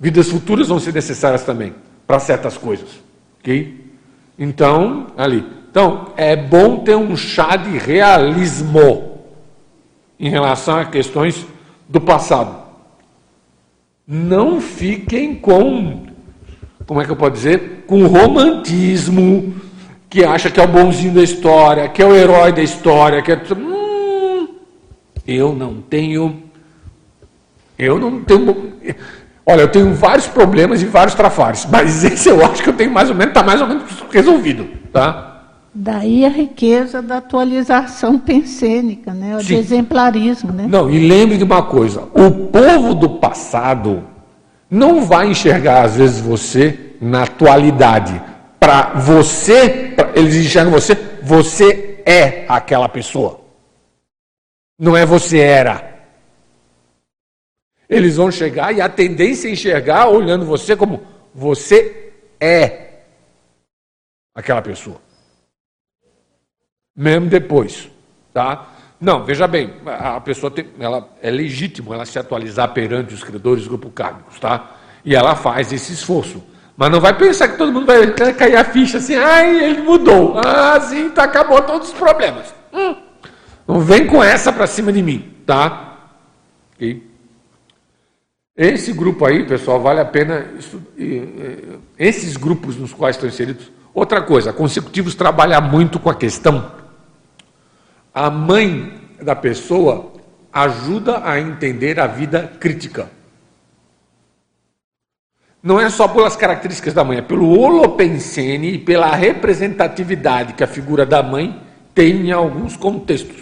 Vidas futuras vão ser necessárias também para certas coisas, ok? Então, ali. Então, é bom ter um chá de realismo em relação a questões do passado. Não fiquem com, como é que eu posso dizer, com romantismo, que acha que é o bonzinho da história, que é o herói da história, que é. Hum, eu não tenho. Eu não tenho. Olha, eu tenho vários problemas e vários trafares, mas esse eu acho que eu tenho mais ou menos, está mais ou menos resolvido. Tá? Daí a riqueza da atualização pensênica, né? de exemplarismo. Né? Não, e lembre de uma coisa: o povo do passado não vai enxergar, às vezes, você na atualidade para você, pra, eles enxergam você, você é aquela pessoa. Não é você era. Eles vão chegar e a tendência é enxergar olhando você como você é aquela pessoa. Mesmo depois, tá? Não, veja bem, a pessoa tem, ela é legítimo ela se atualizar perante os credores grupo kármicos, tá? E ela faz esse esforço. Mas não vai pensar que todo mundo vai cair a ficha assim, ai, ele mudou. Ah, sim, tá, acabou todos os problemas. Hum. Não vem com essa para cima de mim, tá? Okay. Esse grupo aí, pessoal, vale a pena. Esses grupos nos quais estão inseridos. Outra coisa, consecutivos trabalhar muito com a questão. A mãe da pessoa ajuda a entender a vida crítica não é só pelas características da mãe, é pelo holopensene e pela representatividade que a figura da mãe tem em alguns contextos.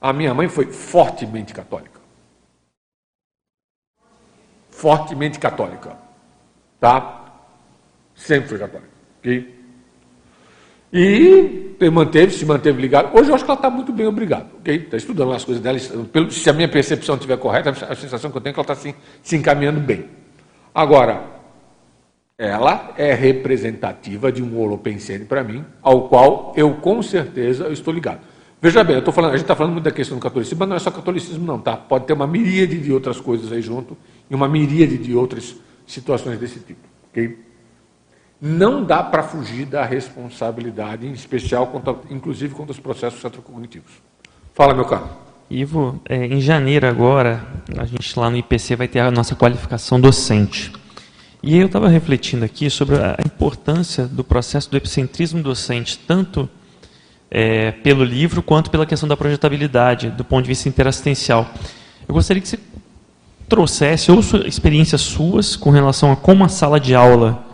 A minha mãe foi fortemente católica. Fortemente católica. Tá? Sempre foi católica. Ok? E manteve, se manteve ligado. Hoje eu acho que ela está muito bem, obrigado. Ok? Está estudando as coisas dela. Se a minha percepção estiver correta, a sensação que eu tenho é que ela está se, se encaminhando bem. Agora, ela é representativa de um holopensene para mim, ao qual eu com certeza estou ligado. Veja bem, eu tô falando, a gente está falando muito da questão do catolicismo, mas não é só catolicismo, não, tá? Pode ter uma miríade de outras coisas aí junto e uma miríade de outras situações desse tipo, ok? Não dá para fugir da responsabilidade, em especial, contra, inclusive contra os processos retrocognitivos. Fala, meu caro. Ivo, é, em janeiro agora, a gente lá no IPC vai ter a nossa qualificação docente. E eu estava refletindo aqui sobre a importância do processo do epicentrismo docente, tanto é, pelo livro quanto pela questão da projetabilidade, do ponto de vista interassistencial. Eu gostaria que você trouxesse ou experiências suas com relação a como a sala de aula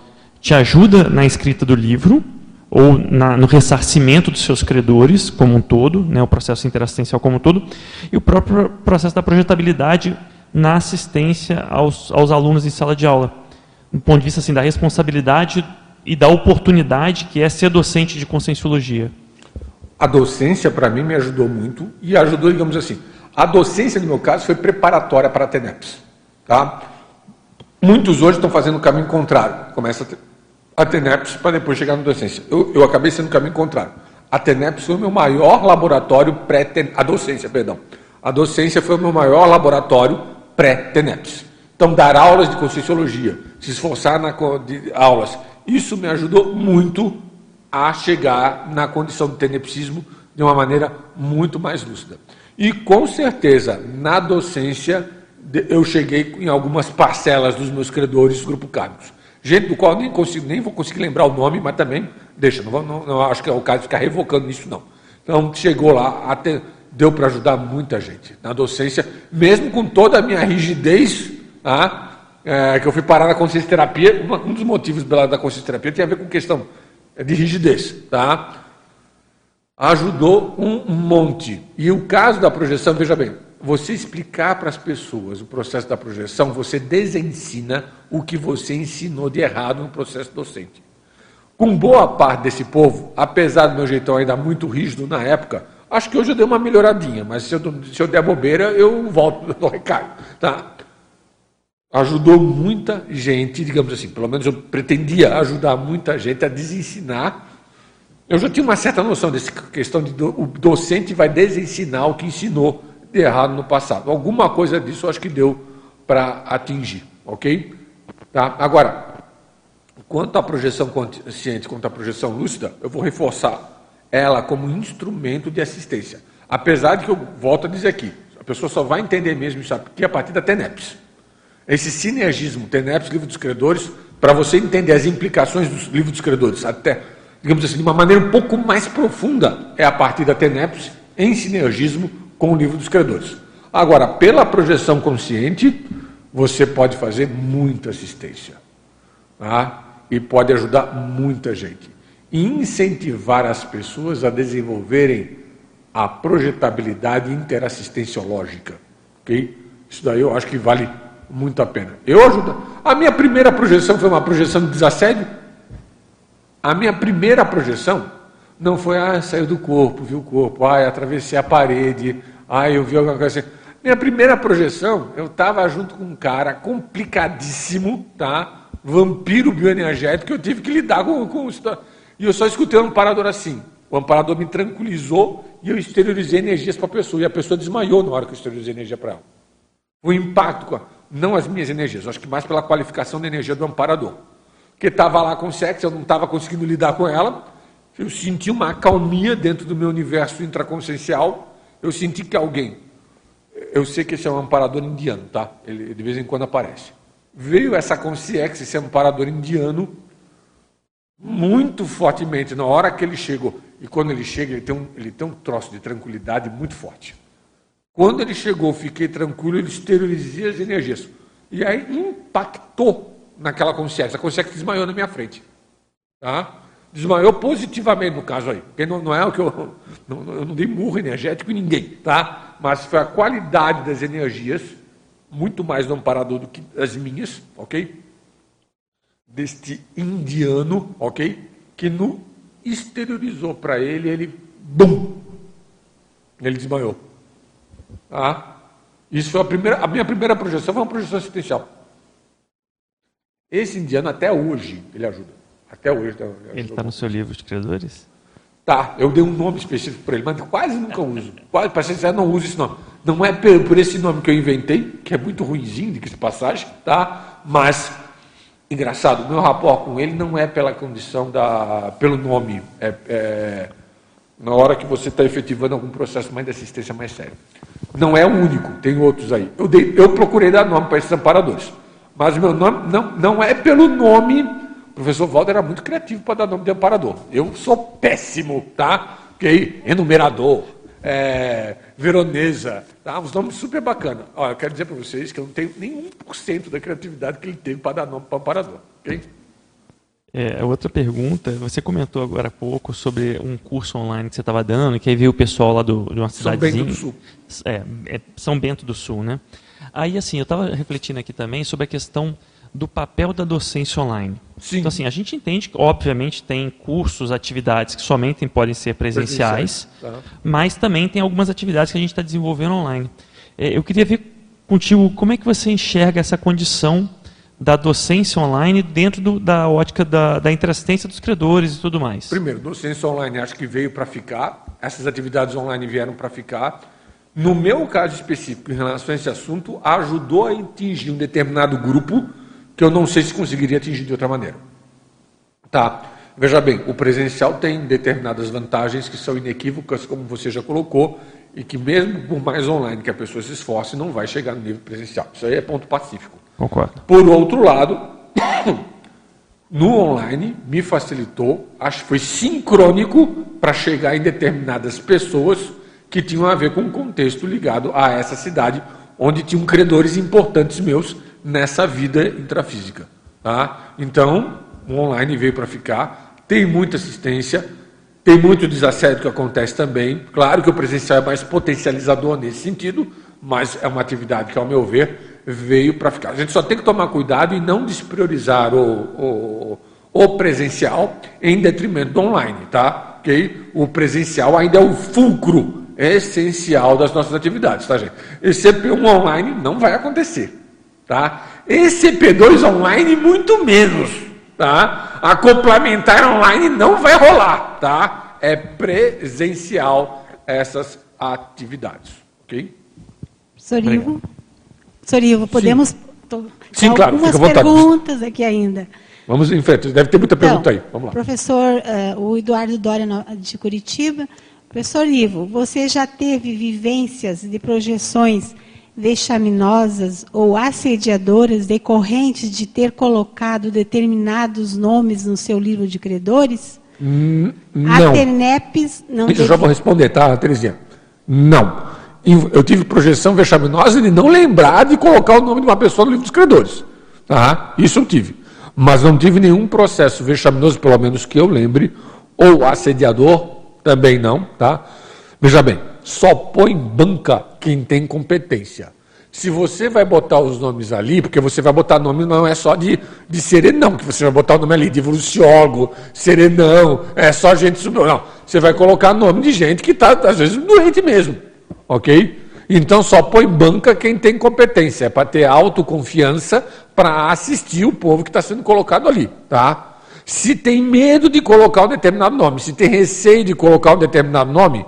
te ajuda na escrita do livro ou na, no ressarcimento dos seus credores como um todo, né, o processo interassistencial como um todo, e o próprio processo da projetabilidade na assistência aos, aos alunos em sala de aula, do ponto de vista assim, da responsabilidade e da oportunidade que é ser docente de conscienciologia a docência, para mim, me ajudou muito e ajudou, digamos assim, a docência, no meu caso, foi preparatória para a TENEPS. Tá? Muitos hoje estão fazendo o caminho contrário. Começa a TENEPS para depois chegar na docência. Eu, eu acabei sendo o caminho contrário. A TENEPS foi o meu maior laboratório pré A docência, perdão. A docência foi o meu maior laboratório pré-TENEPS. Então, dar aulas de Conscienciologia, se esforçar na de aulas, isso me ajudou muito a chegar na condição de tenepsismo de uma maneira muito mais lúcida. E com certeza, na docência, eu cheguei em algumas parcelas dos meus credores grupo Carlos. Gente do qual nem consigo, nem vou conseguir lembrar o nome, mas também deixa, não, não, não acho que é o caso de ficar revocando nisso, não. Então, chegou lá, até, deu para ajudar muita gente na docência, mesmo com toda a minha rigidez, tá? é, que eu fui parar na consciência terapia. Um dos motivos da consciência terapia tem a ver com questão de rigidez, tá? Ajudou um monte. E o caso da projeção, veja bem, você explicar para as pessoas o processo da projeção, você desensina o que você ensinou de errado no processo docente. Com boa parte desse povo, apesar do meu jeitão ainda muito rígido na época, acho que hoje eu dei uma melhoradinha, mas se eu, se eu der bobeira, eu volto no recaio, tá? ajudou muita gente, digamos assim, pelo menos eu pretendia ajudar muita gente a desensinar. Eu já tinha uma certa noção dessa questão de do, o docente vai desensinar o que ensinou de errado no passado. Alguma coisa disso eu acho que deu para atingir, ok? Tá? Agora, quanto à projeção consciente, quanto à projeção lúcida, eu vou reforçar ela como instrumento de assistência. Apesar de que eu volto a dizer aqui, a pessoa só vai entender mesmo isso aqui a partir da TENEPS. Esse sinergismo, TENEPS, Livro dos Credores, para você entender as implicações do livro dos credores, até, digamos assim, de uma maneira um pouco mais profunda, é a partir da TENEPS, em sinergismo com o livro dos credores. Agora, pela projeção consciente, você pode fazer muita assistência. Tá? E pode ajudar muita gente. E incentivar as pessoas a desenvolverem a projetabilidade interassistenciológica. Ok? Isso daí eu acho que vale muito a pena. Eu ajudo. A minha primeira projeção foi uma projeção de desassédio. A minha primeira projeção não foi, ah, saiu do corpo, viu o corpo, ah, atravessei a parede, ah, eu vi alguma coisa assim. Minha primeira projeção, eu estava junto com um cara complicadíssimo, tá? Vampiro bioenergético, eu tive que lidar com, com. E eu só escutei um amparador assim. O amparador me tranquilizou e eu exteriorizei energias para a pessoa. E a pessoa desmaiou na hora que eu exteriorizei energia para ela. O impacto com não as minhas energias, acho que mais pela qualificação da energia do amparador. Porque estava lá com sexo, eu não estava conseguindo lidar com ela, eu senti uma acalmia dentro do meu universo intraconsciencial, eu senti que alguém, eu sei que esse é um amparador indiano, tá? Ele de vez em quando aparece. Veio essa consciência, esse amparador indiano, muito fortemente, na hora que ele chegou, e quando ele chega, ele tem um, ele tem um troço de tranquilidade muito forte. Quando ele chegou, fiquei tranquilo, ele esterilizou as energias. E aí impactou naquela consciência. A consciência desmaiou na minha frente. Tá? Desmaiou positivamente no caso aí. Porque não, não é o que eu. Não, eu não dei murro energético em ninguém, tá? Mas foi a qualidade das energias, muito mais do amparador do que as minhas, ok? Deste indiano, ok? Que no exteriorizou para ele, ele. Bum! Ele desmaiou. Ah, isso foi a, primeira, a minha primeira projeção, foi uma projeção assistencial. Esse indiano, até hoje, ele ajuda. Até hoje. Ele está no seu livro de criadores? Tá, eu dei um nome específico para ele, mas quase nunca uso. Quase, para ser sincero, não uso esse nome. Não é por, esse nome que eu inventei, que é muito ruimzinho, de que passagem, tá? Mas, engraçado, meu rapport com ele não é pela condição da. pelo nome. É, é na hora que você está efetivando algum processo mais de assistência mais sério. Não é o único, tem outros aí. Eu, dei, eu procurei dar nome para esses amparadores. Mas o meu nome não, não é pelo nome. O professor Waldo era muito criativo para dar nome de amparador. Eu sou péssimo, tá? Ok? Enumerador, é, Veronesa, tá? Uns nomes super bacanas. Olha, eu quero dizer para vocês que eu não tenho nem 1% da criatividade que ele teve para dar nome para amparador. Ok? É, outra pergunta, você comentou agora há pouco sobre um curso online que você estava dando, que aí veio o pessoal lá do, de uma cidadezinha. São Bento do Sul. É, é São Bento do Sul, né? Aí, assim, eu estava refletindo aqui também sobre a questão do papel da docência online. Sim. Então, assim, a gente entende que, obviamente, tem cursos, atividades que somente podem ser presenciais, presenciais tá. mas também tem algumas atividades que a gente está desenvolvendo online. É, eu queria ver contigo como é que você enxerga essa condição da docência online dentro do, da ótica da, da interassistência dos credores e tudo mais. Primeiro, docência online acho que veio para ficar, essas atividades online vieram para ficar. No meu caso específico, em relação a esse assunto, ajudou a atingir um determinado grupo que eu não sei se conseguiria atingir de outra maneira. Tá. Veja bem, o presencial tem determinadas vantagens que são inequívocas, como você já colocou, e que mesmo por mais online que a pessoa se esforce, não vai chegar no nível presencial. Isso aí é ponto pacífico. Concordo. Por outro lado, no online me facilitou, acho que foi sincrônico para chegar em determinadas pessoas que tinham a ver com um contexto ligado a essa cidade, onde tinham credores importantes meus nessa vida intrafísica. Tá? Então, o online veio para ficar, tem muita assistência, tem muito desassédio que acontece também. Claro que o presencial é mais potencializador nesse sentido, mas é uma atividade que, ao meu ver, veio para ficar. A gente só tem que tomar cuidado e não despriorizar o, o, o presencial em detrimento do online, tá? O presencial ainda é o fulcro essencial das nossas atividades, tá, gente? Esse EP1 online não vai acontecer, tá? Esse EP2 online, muito menos, tá? A complementar online não vai rolar, tá? É presencial essas atividades, ok? Sorivo. Sorivo, podemos... Sim, Sim claro, algumas perguntas aqui ainda. Vamos em frente, deve ter muita pergunta então, aí. Vamos lá. Professor, uh, o Eduardo Dória de Curitiba Professor Ivo, você já teve vivências de projeções vexaminosas ou assediadoras decorrentes de ter colocado determinados nomes no seu livro de credores? Hum, não. A TENEPES não Eu já vou responder, tá, Terezinha? Não. Eu tive projeção vexaminosa de não lembrar de colocar o nome de uma pessoa no livro dos credores. Tá? Isso eu tive. Mas não tive nenhum processo vexaminoso, pelo menos que eu lembre, ou assediador, também não, tá? Veja bem, só põe banca quem tem competência. Se você vai botar os nomes ali, porque você vai botar nome não é só de, de serenão, que você vai botar o nome ali de Luciólogo, serenão, é só gente. Não, você vai colocar nome de gente que está, às vezes, doente mesmo. Ok? Então só põe banca quem tem competência, é para ter autoconfiança para assistir o povo que está sendo colocado ali. Tá? Se tem medo de colocar um determinado nome, se tem receio de colocar um determinado nome,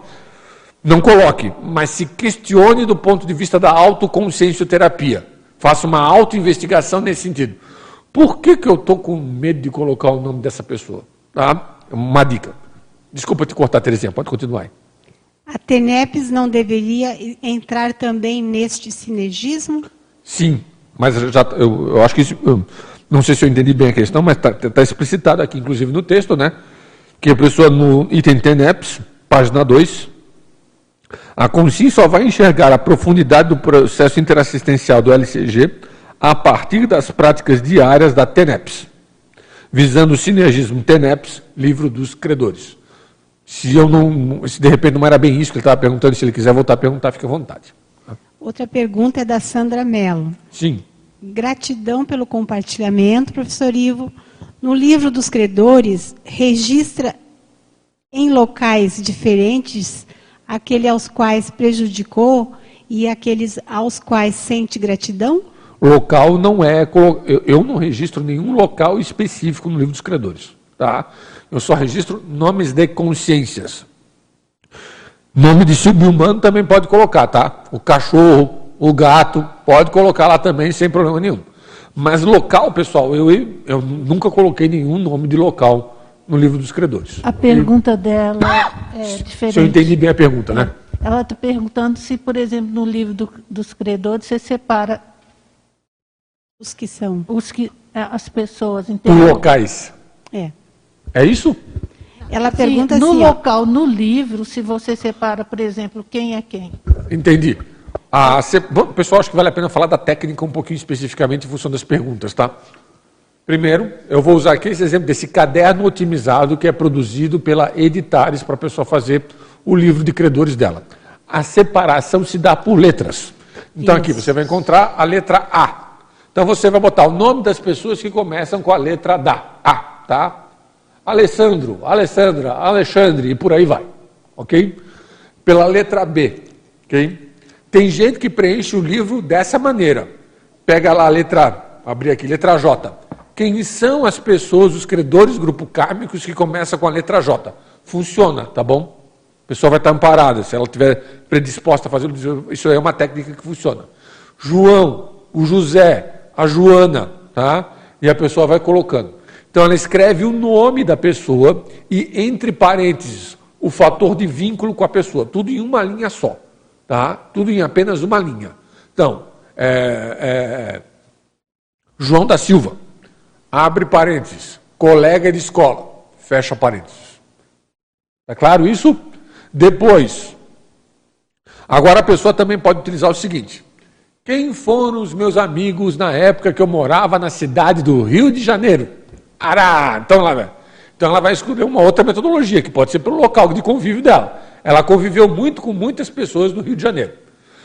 não coloque, mas se questione do ponto de vista da autoconsciencioterapia. Faça uma autoinvestigação nesse sentido. Por que, que eu estou com medo de colocar o nome dessa pessoa? Tá? Uma dica. Desculpa te cortar, Terezinha, pode continuar. A TENEPES não deveria entrar também neste sinergismo? Sim, mas já, eu, eu acho que isso, não sei se eu entendi bem a questão, mas está tá explicitado aqui, inclusive no texto, né? Que a pessoa no item TENEPS, página 2, a consciência só vai enxergar a profundidade do processo interassistencial do LCG a partir das práticas diárias da TENEPS, visando o sinergismo TENEPS, livro dos credores. Se eu não, se de repente não era bem isso que ele estava perguntando, se ele quiser voltar a perguntar, fique à vontade. Outra pergunta é da Sandra Mello. Sim. Gratidão pelo compartilhamento, professor Ivo. No livro dos credores, registra em locais diferentes aquele aos quais prejudicou e aqueles aos quais sente gratidão? Local não é. Eu não registro nenhum local específico no livro dos credores. Tá? Eu só registro nomes de consciências. Nome de subhumano também pode colocar, tá? O cachorro, o gato, pode colocar lá também sem problema nenhum. Mas local, pessoal, eu, eu nunca coloquei nenhum nome de local no livro dos credores. A pergunta dela é diferente. Se eu entendi bem a pergunta, né? Ela está perguntando se, por exemplo, no livro do, dos credores você separa os que são os que é, as pessoas Por locais. É. É isso? Ela pergunta no assim, local, no livro, se você separa, por exemplo, quem é quem. Entendi. Ah, se, bom, pessoal, acho que vale a pena falar da técnica um pouquinho especificamente em função das perguntas, tá? Primeiro, eu vou usar aqui esse exemplo desse caderno otimizado que é produzido pela Editares para a pessoa fazer o livro de credores dela. A separação se dá por letras. Então Isso. aqui você vai encontrar a letra A. Então você vai botar o nome das pessoas que começam com a letra da A, tá? Alessandro, Alessandra, Alexandre e por aí vai, ok? Pela letra B, ok? Tem gente que preenche o livro dessa maneira. Pega lá a letra, abrir aqui, letra J quem são as pessoas, os credores grupo kármicos que começam com a letra J. Funciona, tá bom? A pessoa vai estar amparada, se ela estiver predisposta a fazer isso é uma técnica que funciona. João, o José, a Joana, tá? E a pessoa vai colocando. Então ela escreve o nome da pessoa e entre parênteses o fator de vínculo com a pessoa, tudo em uma linha só, tá? Tudo em apenas uma linha. Então, é, é, João da Silva, abre parênteses, colega de escola, fecha parênteses. Está claro isso? Depois, agora a pessoa também pode utilizar o seguinte: quem foram os meus amigos na época que eu morava na cidade do Rio de Janeiro? Ará! Então ela vai, então ela vai escolher uma outra metodologia, que pode ser pelo local de convívio dela. Ela conviveu muito com muitas pessoas do Rio de Janeiro.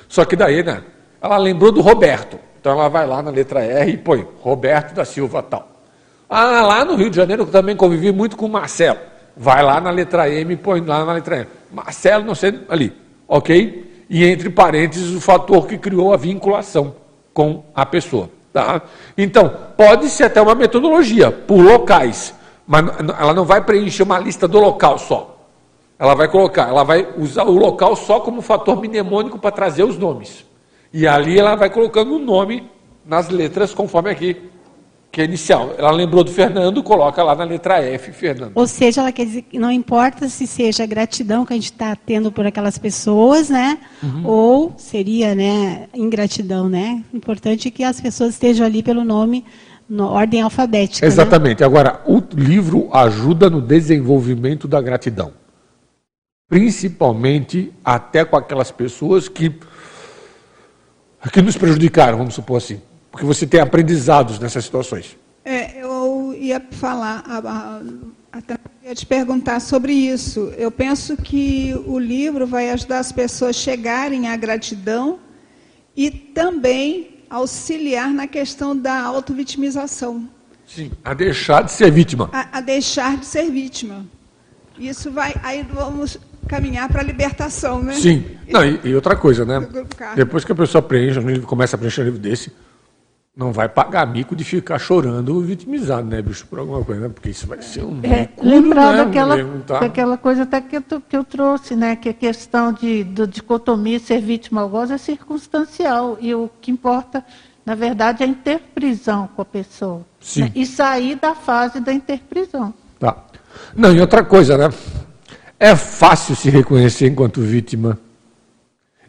Só que daí, né? Ela lembrou do Roberto. Então ela vai lá na letra R e põe Roberto da Silva tal. Ah, lá no Rio de Janeiro eu também convivi muito com o Marcelo. Vai lá na letra M e põe lá na letra M. Marcelo, não sei, ali. Ok? E entre parênteses o fator que criou a vinculação com a pessoa. Tá? Então, pode ser até uma metodologia, por locais. Mas ela não vai preencher uma lista do local só. Ela vai colocar, ela vai usar o local só como fator mnemônico para trazer os nomes. E ali ela vai colocando o nome nas letras, conforme aqui que é inicial. Ela lembrou do Fernando, coloca lá na letra F, Fernando. Ou seja, ela quer dizer que não importa se seja gratidão que a gente está tendo por aquelas pessoas, né? Uhum. Ou seria, né, ingratidão, né? Importante que as pessoas estejam ali pelo nome, na ordem alfabética. Né? Exatamente. Né? Agora, o livro ajuda no desenvolvimento da gratidão. Principalmente até com aquelas pessoas que, que nos prejudicaram, vamos supor assim. Porque você tem aprendizados nessas situações. É, eu ia falar, a, a, a, ia te perguntar sobre isso. Eu penso que o livro vai ajudar as pessoas a chegarem à gratidão e também auxiliar na questão da autovitimização. Sim, a deixar de ser vítima. A, a deixar de ser vítima. Isso vai, aí vamos caminhar para a libertação, né? Sim. Não, e, e outra coisa, né? Depois que a pessoa preenche, começa a preencher um livro desse, não vai pagar mico de ficar chorando vitimizado, né, bicho, por alguma coisa, né? Porque isso vai ser um é, Lembrar né, daquela, tá? daquela coisa até que eu, que eu trouxe, né? Que a questão de, de dicotomia ser vítima algoz é circunstancial. E o que importa, na verdade, é a interprisão com a pessoa. Sim. Né? E sair da fase da interprisão. Tá. Não, e outra coisa, né? É fácil se reconhecer enquanto vítima.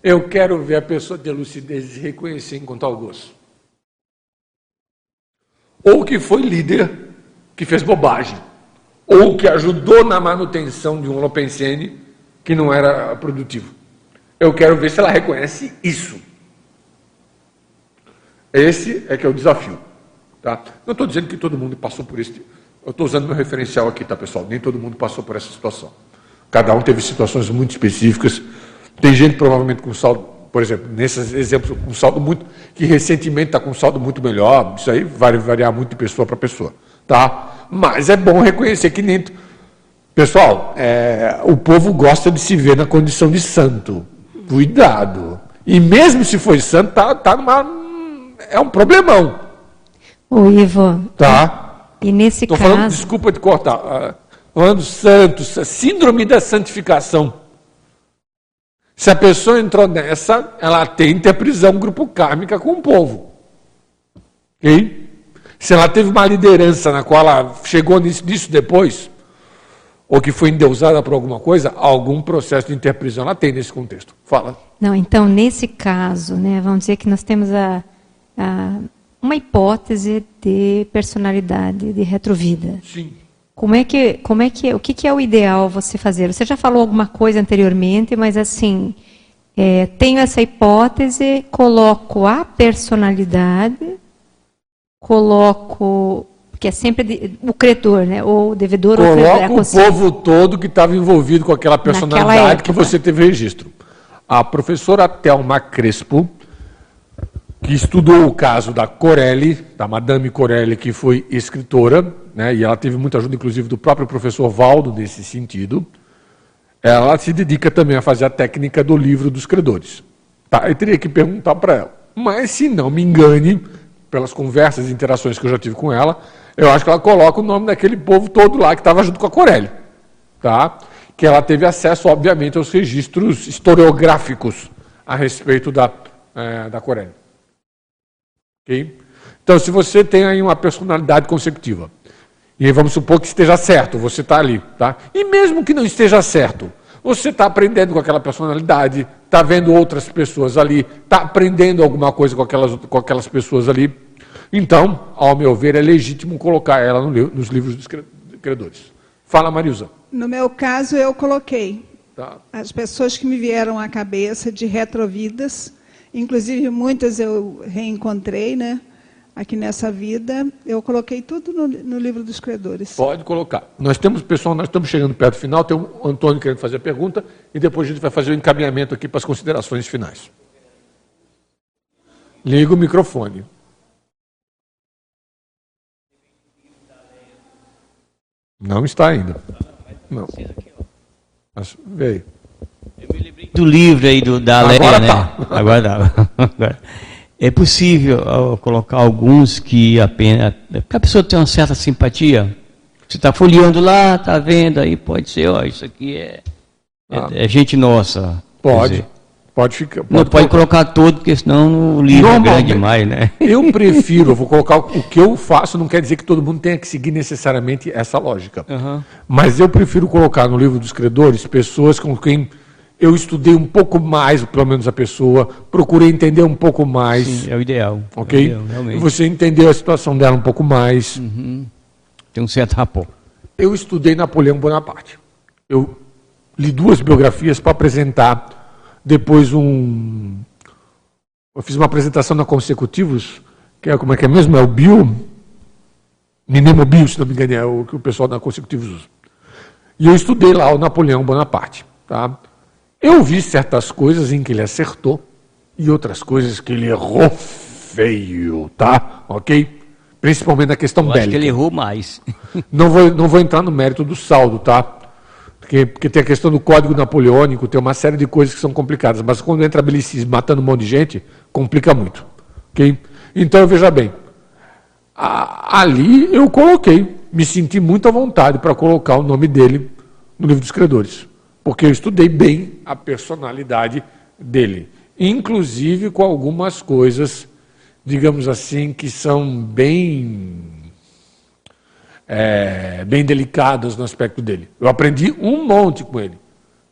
Eu quero ver a pessoa ter lucidez e se reconhecer enquanto algoz ou que foi líder que fez bobagem, ou que ajudou na manutenção de um Lopensene que não era produtivo. Eu quero ver se ela reconhece isso. Esse é que é o desafio. Tá? Não estou dizendo que todo mundo passou por isso. Eu estou usando meu referencial aqui, tá, pessoal? Nem todo mundo passou por essa situação. Cada um teve situações muito específicas. Tem gente provavelmente com saldo por exemplo, nesses exemplos, um saldo muito, que recentemente está com um saldo muito melhor, isso aí vai variar muito de pessoa para pessoa, tá? Mas é bom reconhecer que nem... Pessoal, é, o povo gosta de se ver na condição de santo. Cuidado. E mesmo se for santo, tá, tá numa, é um problemão. O Ivo. Tá. E nesse Tô caso. Falando, desculpa de cortar. Ah, falando santos, síndrome da santificação. Se a pessoa entrou nessa, ela tem ter prisão grupo kármica com o povo. Ok? Se ela teve uma liderança na qual ela chegou nisso, nisso depois, ou que foi endeusada por alguma coisa, algum processo de interprisão ela tem nesse contexto. Fala. Não, então, nesse caso, né, vamos dizer que nós temos a, a, uma hipótese de personalidade, de retrovida. Sim. Como é que, como é que, o que, que é o ideal você fazer? Você já falou alguma coisa anteriormente, mas assim, é, tenho essa hipótese, coloco a personalidade, coloco que é sempre de, o credor, né? Ou o devedor Coloca ou o credor. o povo todo que estava envolvido com aquela personalidade que você teve registro. A professora Thelma Crespo, que estudou o caso da Corelli, da Madame Corelli, que foi escritora, né, e ela teve muita ajuda, inclusive, do próprio professor Valdo nesse sentido, ela se dedica também a fazer a técnica do livro dos credores. Tá? Eu teria que perguntar para ela. Mas, se não me engane, pelas conversas e interações que eu já tive com ela, eu acho que ela coloca o nome daquele povo todo lá que estava junto com a Corelli. Tá? Que ela teve acesso, obviamente, aos registros historiográficos a respeito da, é, da Corelli. Okay? Então, se você tem aí uma personalidade consecutiva, e vamos supor que esteja certo, você está ali, tá? E mesmo que não esteja certo, você está aprendendo com aquela personalidade, está vendo outras pessoas ali, está aprendendo alguma coisa com aquelas, com aquelas pessoas ali. Então, ao meu ver, é legítimo colocar ela no, nos livros dos credores. Fala, Marilza. No meu caso, eu coloquei tá. as pessoas que me vieram à cabeça de retrovidas, inclusive muitas eu reencontrei, né? aqui nessa vida, eu coloquei tudo no, no, livro dos credores. Pode colocar. Nós temos, pessoal, nós estamos chegando perto do final, tem o Antônio querendo fazer a pergunta, e depois a gente vai fazer o encaminhamento aqui para as considerações finais. Liga o microfone. Não está ainda. Não. Mas veio. Eu me lembrei do livro aí do, da Leia, Agora né? tá. Agora dá. Agora. É possível colocar alguns que apenas. Porque a pessoa tem uma certa simpatia. Você está folheando lá, está vendo, aí pode ser, ó, isso aqui é, é ah. é, é gente nossa. Pode. Pode ficar. Pode não pode colocar todo, porque senão o livro é grande demais, né? Eu prefiro, eu vou colocar o que eu faço, não quer dizer que todo mundo tenha que seguir necessariamente essa lógica. Uhum. Mas eu prefiro colocar no livro dos credores pessoas com quem eu estudei um pouco mais, pelo menos a pessoa, procurei entender um pouco mais. Sim, é o ideal. Ok? É o ideal, Você entendeu a situação dela um pouco mais. Uhum. Tem um certo rapport. Eu estudei Napoleão Bonaparte. Eu li duas biografias para apresentar depois um. Eu fiz uma apresentação na Consecutivos, que é como é que é mesmo? É o Bio. Ninemo Bio, se não me engano, é o que o pessoal da Consecutivos usa. E eu estudei lá o Napoleão Bonaparte. Tá? Eu vi certas coisas em que ele acertou e outras coisas que ele errou feio, tá? Ok? Principalmente na questão Eu bélica. Acho que ele errou mais. Não vou, não vou entrar no mérito do saldo, tá? Porque, porque tem a questão do código napoleônico, tem uma série de coisas que são complicadas. Mas quando entra belicismo matando um monte de gente, complica muito. Ok? Então, veja bem. A, ali eu coloquei, me senti muito à vontade para colocar o nome dele no livro dos credores porque eu estudei bem a personalidade dele, inclusive com algumas coisas, digamos assim, que são bem é, bem delicadas no aspecto dele. Eu aprendi um monte com ele.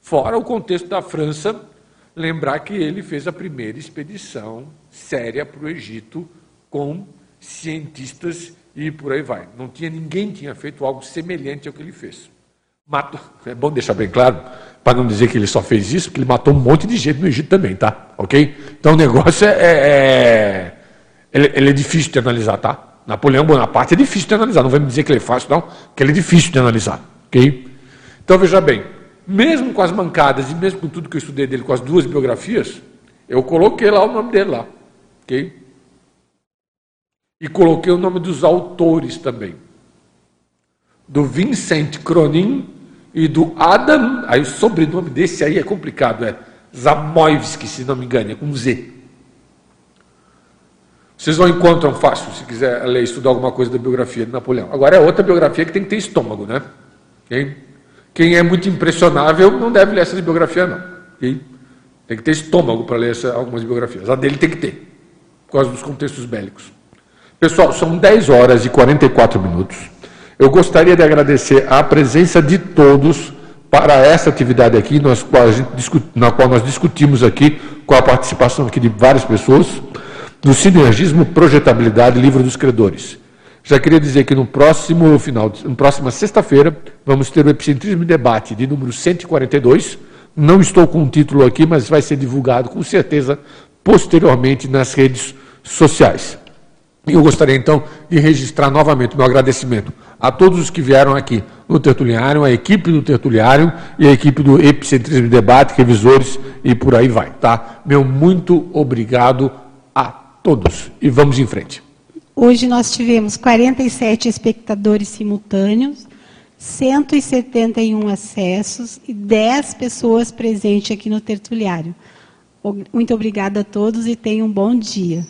Fora o contexto da França, lembrar que ele fez a primeira expedição séria para o Egito com cientistas e por aí vai. Não tinha ninguém tinha feito algo semelhante ao que ele fez. Matou, é bom deixar bem claro, para não dizer que ele só fez isso, porque ele matou um monte de gente no Egito também, tá? Ok? Então o negócio é. é, é ele, ele, é difícil de analisar, tá? Napoleão Bonaparte é difícil de analisar, não vai me dizer que ele é fácil, não, que ele é difícil de analisar, ok? Então veja bem, mesmo com as mancadas e mesmo com tudo que eu estudei dele, com as duas biografias, eu coloquei lá o nome dele lá, ok? E coloquei o nome dos autores também do Vincent Cronin e do Adam, aí o sobrenome desse aí é complicado, é Zamoyevsky, se não me engano, é com Z. Vocês não encontram fácil, se quiser ler, estudar alguma coisa da biografia de Napoleão. Agora é outra biografia que tem que ter estômago, né? Okay? Quem é muito impressionável não deve ler essas biografias, não. Okay? Tem que ter estômago para ler essa, algumas biografias. A dele tem que ter, por causa dos contextos bélicos. Pessoal, são 10 horas e 44 minutos. Eu gostaria de agradecer a presença de todos para essa atividade aqui, nós, na qual nós discutimos aqui, com a participação aqui de várias pessoas, do Sinergismo, Projetabilidade, Livro dos Credores. Já queria dizer que no próximo final, na próxima sexta-feira, vamos ter o Epicentrismo Debate de número 142. Não estou com o título aqui, mas vai ser divulgado com certeza posteriormente nas redes sociais. Eu gostaria então de registrar novamente meu agradecimento a todos os que vieram aqui no Tertuliário, a equipe do Tertuliário e a equipe do Epicentrismo Debate, revisores e por aí vai, tá? Meu muito obrigado a todos e vamos em frente. Hoje nós tivemos 47 espectadores simultâneos, 171 acessos e 10 pessoas presentes aqui no tertuliário. Muito obrigada a todos e tenham um bom dia.